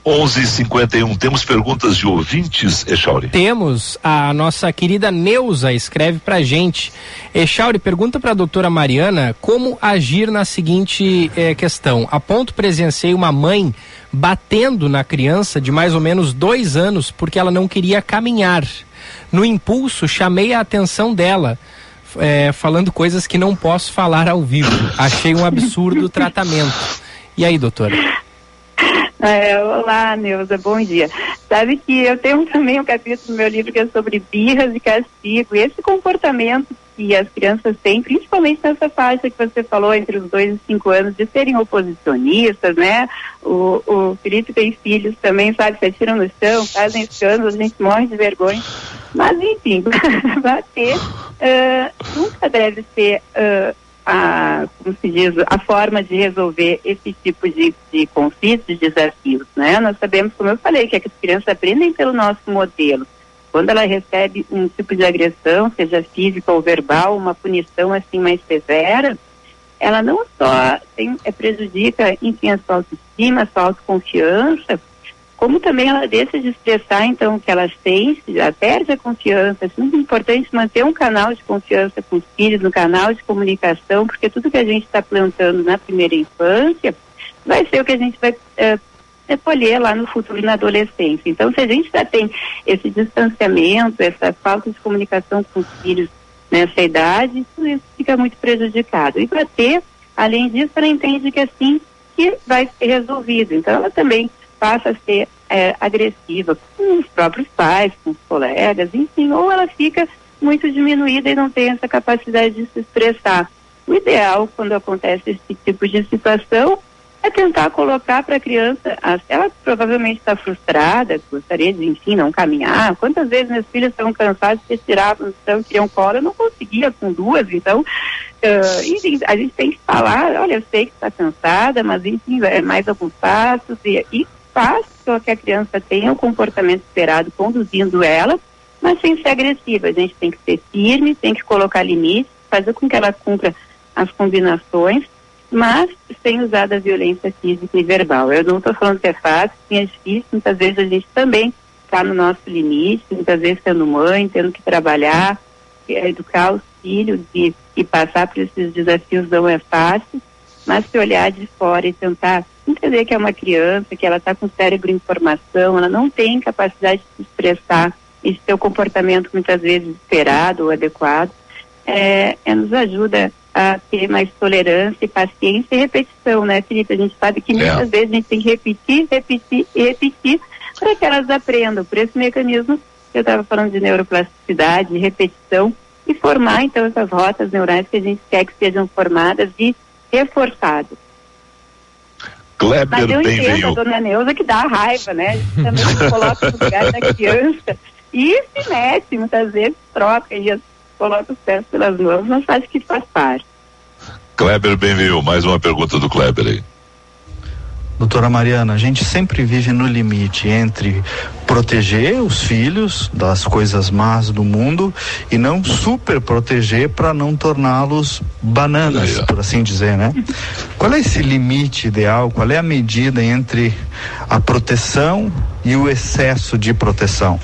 11:51 temos perguntas de ouvintes, Echauri? Temos. A nossa querida Neuza escreve pra gente. Echauri, pergunta para a doutora Mariana como agir na seguinte eh, questão. A ponto presenciei uma mãe batendo na criança de mais ou menos dois anos porque ela não queria caminhar. No impulso, chamei a atenção dela. É, falando coisas que não posso falar ao vivo. Achei um absurdo o tratamento. E aí, doutora? É, olá, Neuza, bom dia. Sabe que eu tenho também um capítulo no meu livro que é sobre birras e castigo. E esse comportamento que as crianças têm, principalmente nessa faixa que você falou, entre os dois e cinco anos, de serem oposicionistas, né? O, o Felipe tem filhos também, sabe, se atiram no chão, fazem escândalos, a gente morre de vergonha. Mas, enfim, bater uh, nunca deve ser. Uh, a, como se diz, a forma de resolver esse tipo de, de conflitos, de desafios, né? Nós sabemos, como eu falei, que as crianças aprendem pelo nosso modelo. Quando ela recebe um tipo de agressão, seja física ou verbal, uma punição assim mais severa, ela não só tem, é, prejudica, enfim, a sua autoestima, a sua autoconfiança, como também ela deixa de expressar então que elas têm, já perde a confiança. É muito importante manter um canal de confiança com os filhos, um canal de comunicação, porque tudo que a gente está plantando na primeira infância vai ser o que a gente vai é, colher lá no futuro na adolescência. Então, se a gente já tem esse distanciamento, essa falta de comunicação com os filhos nessa idade, tudo isso fica muito prejudicado. E para ter, além disso, ela entende que assim que vai ser resolvido. Então, ela também passa a ser é, agressiva com os próprios pais, com os colegas, enfim, ou ela fica muito diminuída e não tem essa capacidade de se expressar. O ideal, quando acontece esse tipo de situação, é tentar colocar para a criança, ela provavelmente está frustrada, gostaria de, enfim, não caminhar. Quantas vezes meus filhos estão cansados, se tiravam, então, queriam colo, eu não conseguia com duas, então, uh, enfim, a gente tem que falar, olha, eu sei que está cansada, mas enfim, é mais alguns passos e, e faz com que a criança tenha o comportamento esperado, conduzindo ela, mas sem ser agressiva. A gente tem que ser firme, tem que colocar limites, fazer com que ela cumpra as combinações, mas sem usar da violência física e verbal. Eu não estou falando que é fácil, sim, é difícil, muitas vezes a gente também está no nosso limite, muitas vezes sendo mãe, tendo que trabalhar, educar os filhos e, e passar por esses desafios não é fácil, mas se olhar de fora e tentar entender que é uma criança, que ela está com o cérebro em formação, ela não tem capacidade de se expressar e de ter o comportamento muitas vezes esperado ou adequado, é, é, nos ajuda a ter mais tolerância e paciência e repetição, né, Felipe? A gente sabe que muitas é. vezes a gente tem que repetir, repetir e repetir para que elas aprendam por esse mecanismo que eu estava falando de neuroplasticidade, de repetição e formar então essas rotas neurais que a gente quer que sejam formadas e reforçadas. Kleber Mas eu entendo a dona Neuza que dá raiva, né? Também se coloca no lugar da criança e se mete, muitas vezes troca e coloca os pés pelas mãos, mas acho que faz parte. Kleber Benvio, mais uma pergunta do Kleber aí. Doutora Mariana, a gente sempre vive no limite entre proteger os filhos das coisas más do mundo e não super proteger para não torná-los bananas, por assim dizer, né? Qual é esse limite ideal? Qual é a medida entre a proteção e o excesso de proteção?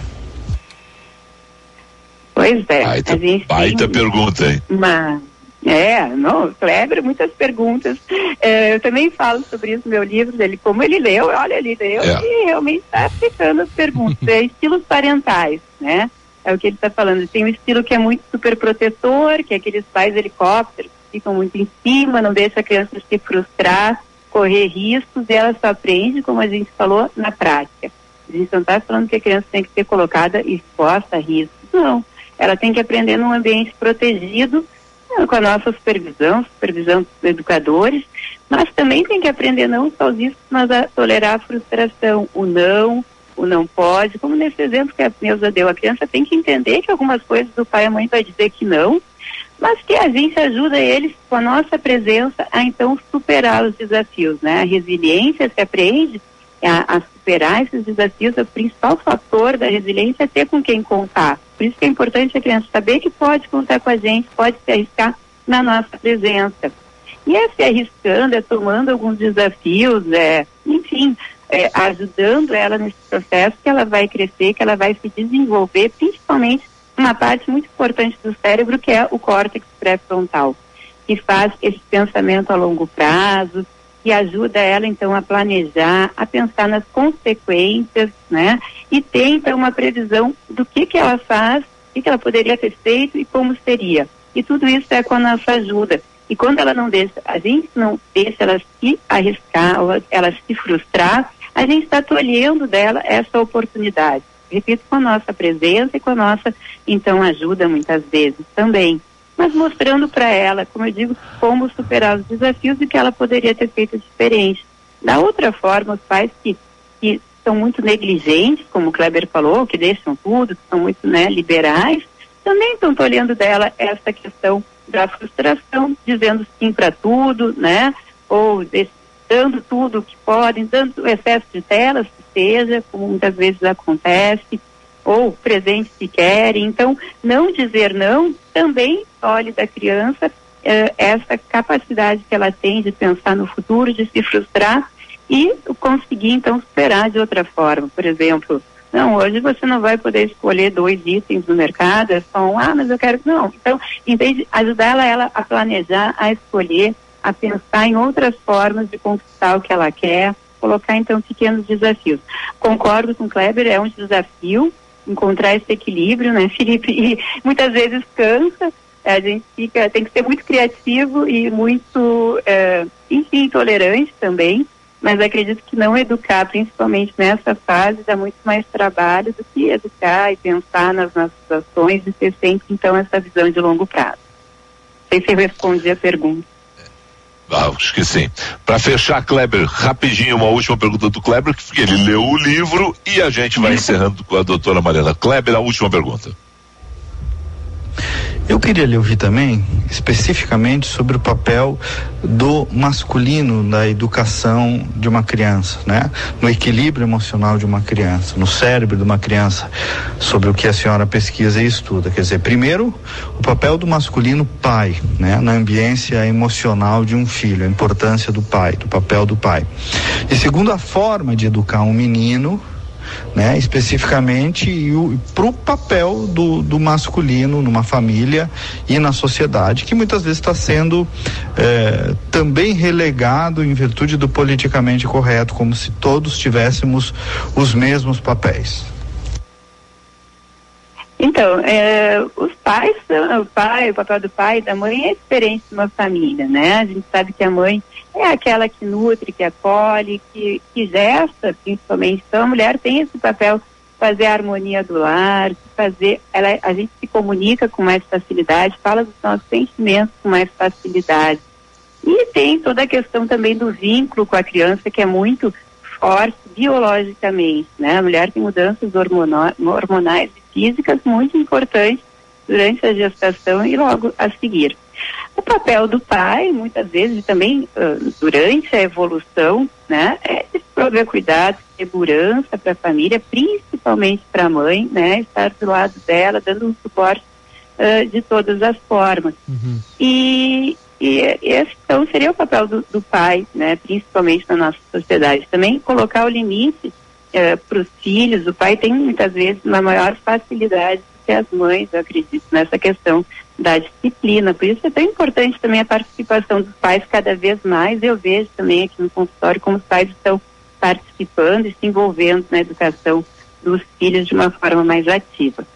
Pois é. Baita, baita pergunta, hein? Uma é, não, Kleber, muitas perguntas. É, eu também falo sobre isso no meu livro, ele, como ele leu, olha, ele leu é. e realmente está aplicando as perguntas. é estilos parentais, né? É o que ele está falando. Tem um estilo que é muito super protetor, que é aqueles pais helicópteros que ficam muito em cima, não deixa a criança se frustrar, correr riscos, e ela só aprende, como a gente falou, na prática. A gente não está falando que a criança tem que ser colocada exposta a riscos, não. Ela tem que aprender num ambiente protegido, com a nossa supervisão, supervisão dos educadores, mas também tem que aprender não só riscos, mas a tolerar a frustração, o não, o não pode, como nesse exemplo que a Neuza deu, a criança tem que entender que algumas coisas do pai e a mãe vai dizer que não, mas que a gente ajuda eles com a nossa presença a então superar os desafios, né? A resiliência se aprende a, a superar esses desafios, o principal fator da resiliência é ter com quem contar. Por isso que é importante a criança saber que pode contar com a gente, pode se arriscar na nossa presença. E é se arriscando, é tomando alguns desafios, é, enfim, é, ajudando ela nesse processo que ela vai crescer, que ela vai se desenvolver, principalmente uma parte muito importante do cérebro, que é o córtex pré-frontal, que faz esse pensamento a longo prazo, que ajuda ela então a planejar, a pensar nas consequências, né? E ter então uma previsão do que que ela faz, o que, que ela poderia ter feito e como seria. E tudo isso é com a nossa ajuda. E quando ela não deixa, a gente não deixa ela se arriscar, ou ela se frustrar, a gente está tolhendo dela essa oportunidade. Repito, com a nossa presença e com a nossa, então, ajuda muitas vezes também mas mostrando para ela, como eu digo, como superar os desafios e que ela poderia ter feito diferente. Da outra forma, os pais que, que são muito negligentes, como o Kleber falou, que deixam tudo, que são muito né, liberais, também estão tolhendo dela essa questão da frustração, dizendo sim para tudo, né? Ou dando tudo o que podem, dando excesso de telas, que seja, como muitas vezes acontece ou presentes que querem. Então, não dizer não também olhe da criança eh, essa capacidade que ela tem de pensar no futuro, de se frustrar e conseguir então superar de outra forma. Por exemplo, não, hoje você não vai poder escolher dois itens no mercado, é só um, ah, mas eu quero. Não. Então, em vez de ajudar ela a planejar, a escolher, a pensar em outras formas de conquistar o que ela quer, colocar então pequenos desafios. Concordo com o Kleber, é um desafio, encontrar esse equilíbrio, né, Felipe? E muitas vezes cansa, a gente fica, tem que ser muito criativo e muito, é, enfim, tolerante também, mas acredito que não educar, principalmente nessa fase, dá muito mais trabalho do que educar e pensar nas nossas ações e ter sempre, então, essa visão de longo prazo. Não sei se eu respondi a pergunta. Ah, acho que sim. Para fechar, Kleber, rapidinho, uma última pergunta do Kleber, que ele leu o livro e a gente vai encerrando com a doutora Mariana. Kleber, a última pergunta. Eu queria lhe ouvir também, especificamente, sobre o papel do masculino na educação de uma criança, né? No equilíbrio emocional de uma criança, no cérebro de uma criança, sobre o que a senhora pesquisa e estuda. Quer dizer, primeiro, o papel do masculino pai, né? Na ambiência emocional de um filho, a importância do pai, do papel do pai. E segundo, a forma de educar um menino né, especificamente e para o papel do, do masculino numa família e na sociedade, que muitas vezes está sendo eh, também relegado em virtude do politicamente correto, como se todos tivéssemos os mesmos papéis. Então, é, os pais, o pai, o papel do pai e da mãe é diferente de uma família, né? A gente sabe que a mãe é aquela que nutre, que acolhe, que, que gesta, principalmente. Então, a mulher tem esse papel fazer a harmonia do lar, fazer, ela, a gente se comunica com mais facilidade, fala dos nossos sentimentos com mais facilidade. E tem toda a questão também do vínculo com a criança, que é muito forte biologicamente, né? A mulher tem mudanças hormonais físicas muito importantes durante a gestação e logo a seguir. O papel do pai, muitas vezes, também durante a evolução, né, é de prover cuidado, segurança para a família, principalmente para a mãe, né, estar do lado dela, dando um suporte uh, de todas as formas. Uhum. E, e esse, então, seria o papel do, do, pai, né, principalmente na nossa sociedade. Também colocar o limite uh, para os filhos. O pai tem, muitas vezes, uma maior facilidade que as mães, eu acredito, nessa questão da disciplina. Por isso é tão importante também a participação dos pais cada vez mais. Eu vejo também aqui no consultório como os pais estão participando e se envolvendo na educação dos filhos de uma forma mais ativa.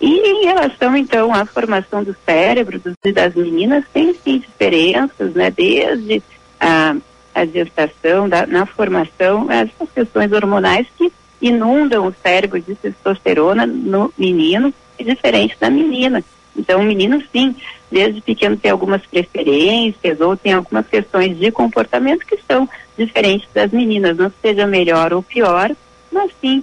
E em relação, então, à formação do cérebro dos, das meninas, tem sim diferenças, né? Desde a, a gestação, da, na formação, essas questões hormonais que inundam o cérebro de testosterona no menino é diferente da menina. Então, o menino, sim, desde pequeno tem algumas preferências ou tem algumas questões de comportamento que são diferentes das meninas. Não seja melhor ou pior, mas sim,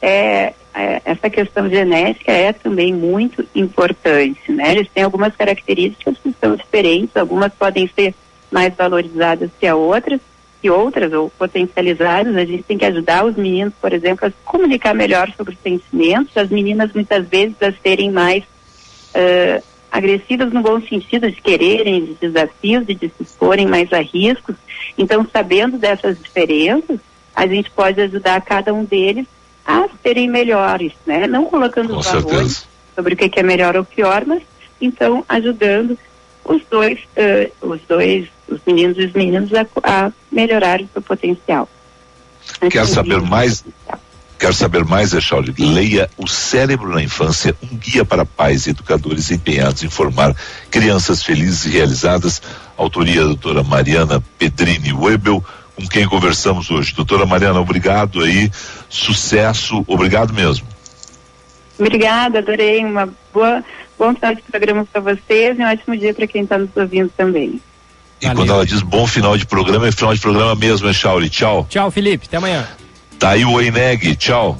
é, é, essa questão genética é também muito importante, né? Eles têm algumas características que são diferentes, algumas podem ser mais valorizadas que a outras, que outras, ou potencializadas. A gente tem que ajudar os meninos, por exemplo, a se comunicar melhor sobre os sentimentos, as meninas muitas vezes a serem mais uh, agressivas no bom sentido de quererem de desafios e de se exporem mais a riscos. Então, sabendo dessas diferenças, a gente pode ajudar cada um deles a serem melhores, né? Não colocando Com os valores certeza. sobre o que, que é melhor ou pior, mas então ajudando os dois, uh, os dois, os meninos e os meninos a, a melhorar o seu potencial. Quer saber mais? Quer saber mais, Echauri? Leia O Cérebro na Infância, um guia para pais e educadores empenhados em formar crianças felizes e realizadas. Autoria da doutora Mariana Pedrini Webel, com quem conversamos hoje. Doutora Mariana, obrigado aí, sucesso, obrigado mesmo. Obrigada, adorei. Uma boa, bom final de programa para vocês e um ótimo dia para quem está nos ouvindo também. E Valeu. quando ela diz bom final de programa, é final de programa mesmo, é Chauri. Tchau. Tchau, Felipe. Até amanhã. Tá aí o Eneg. Tchau.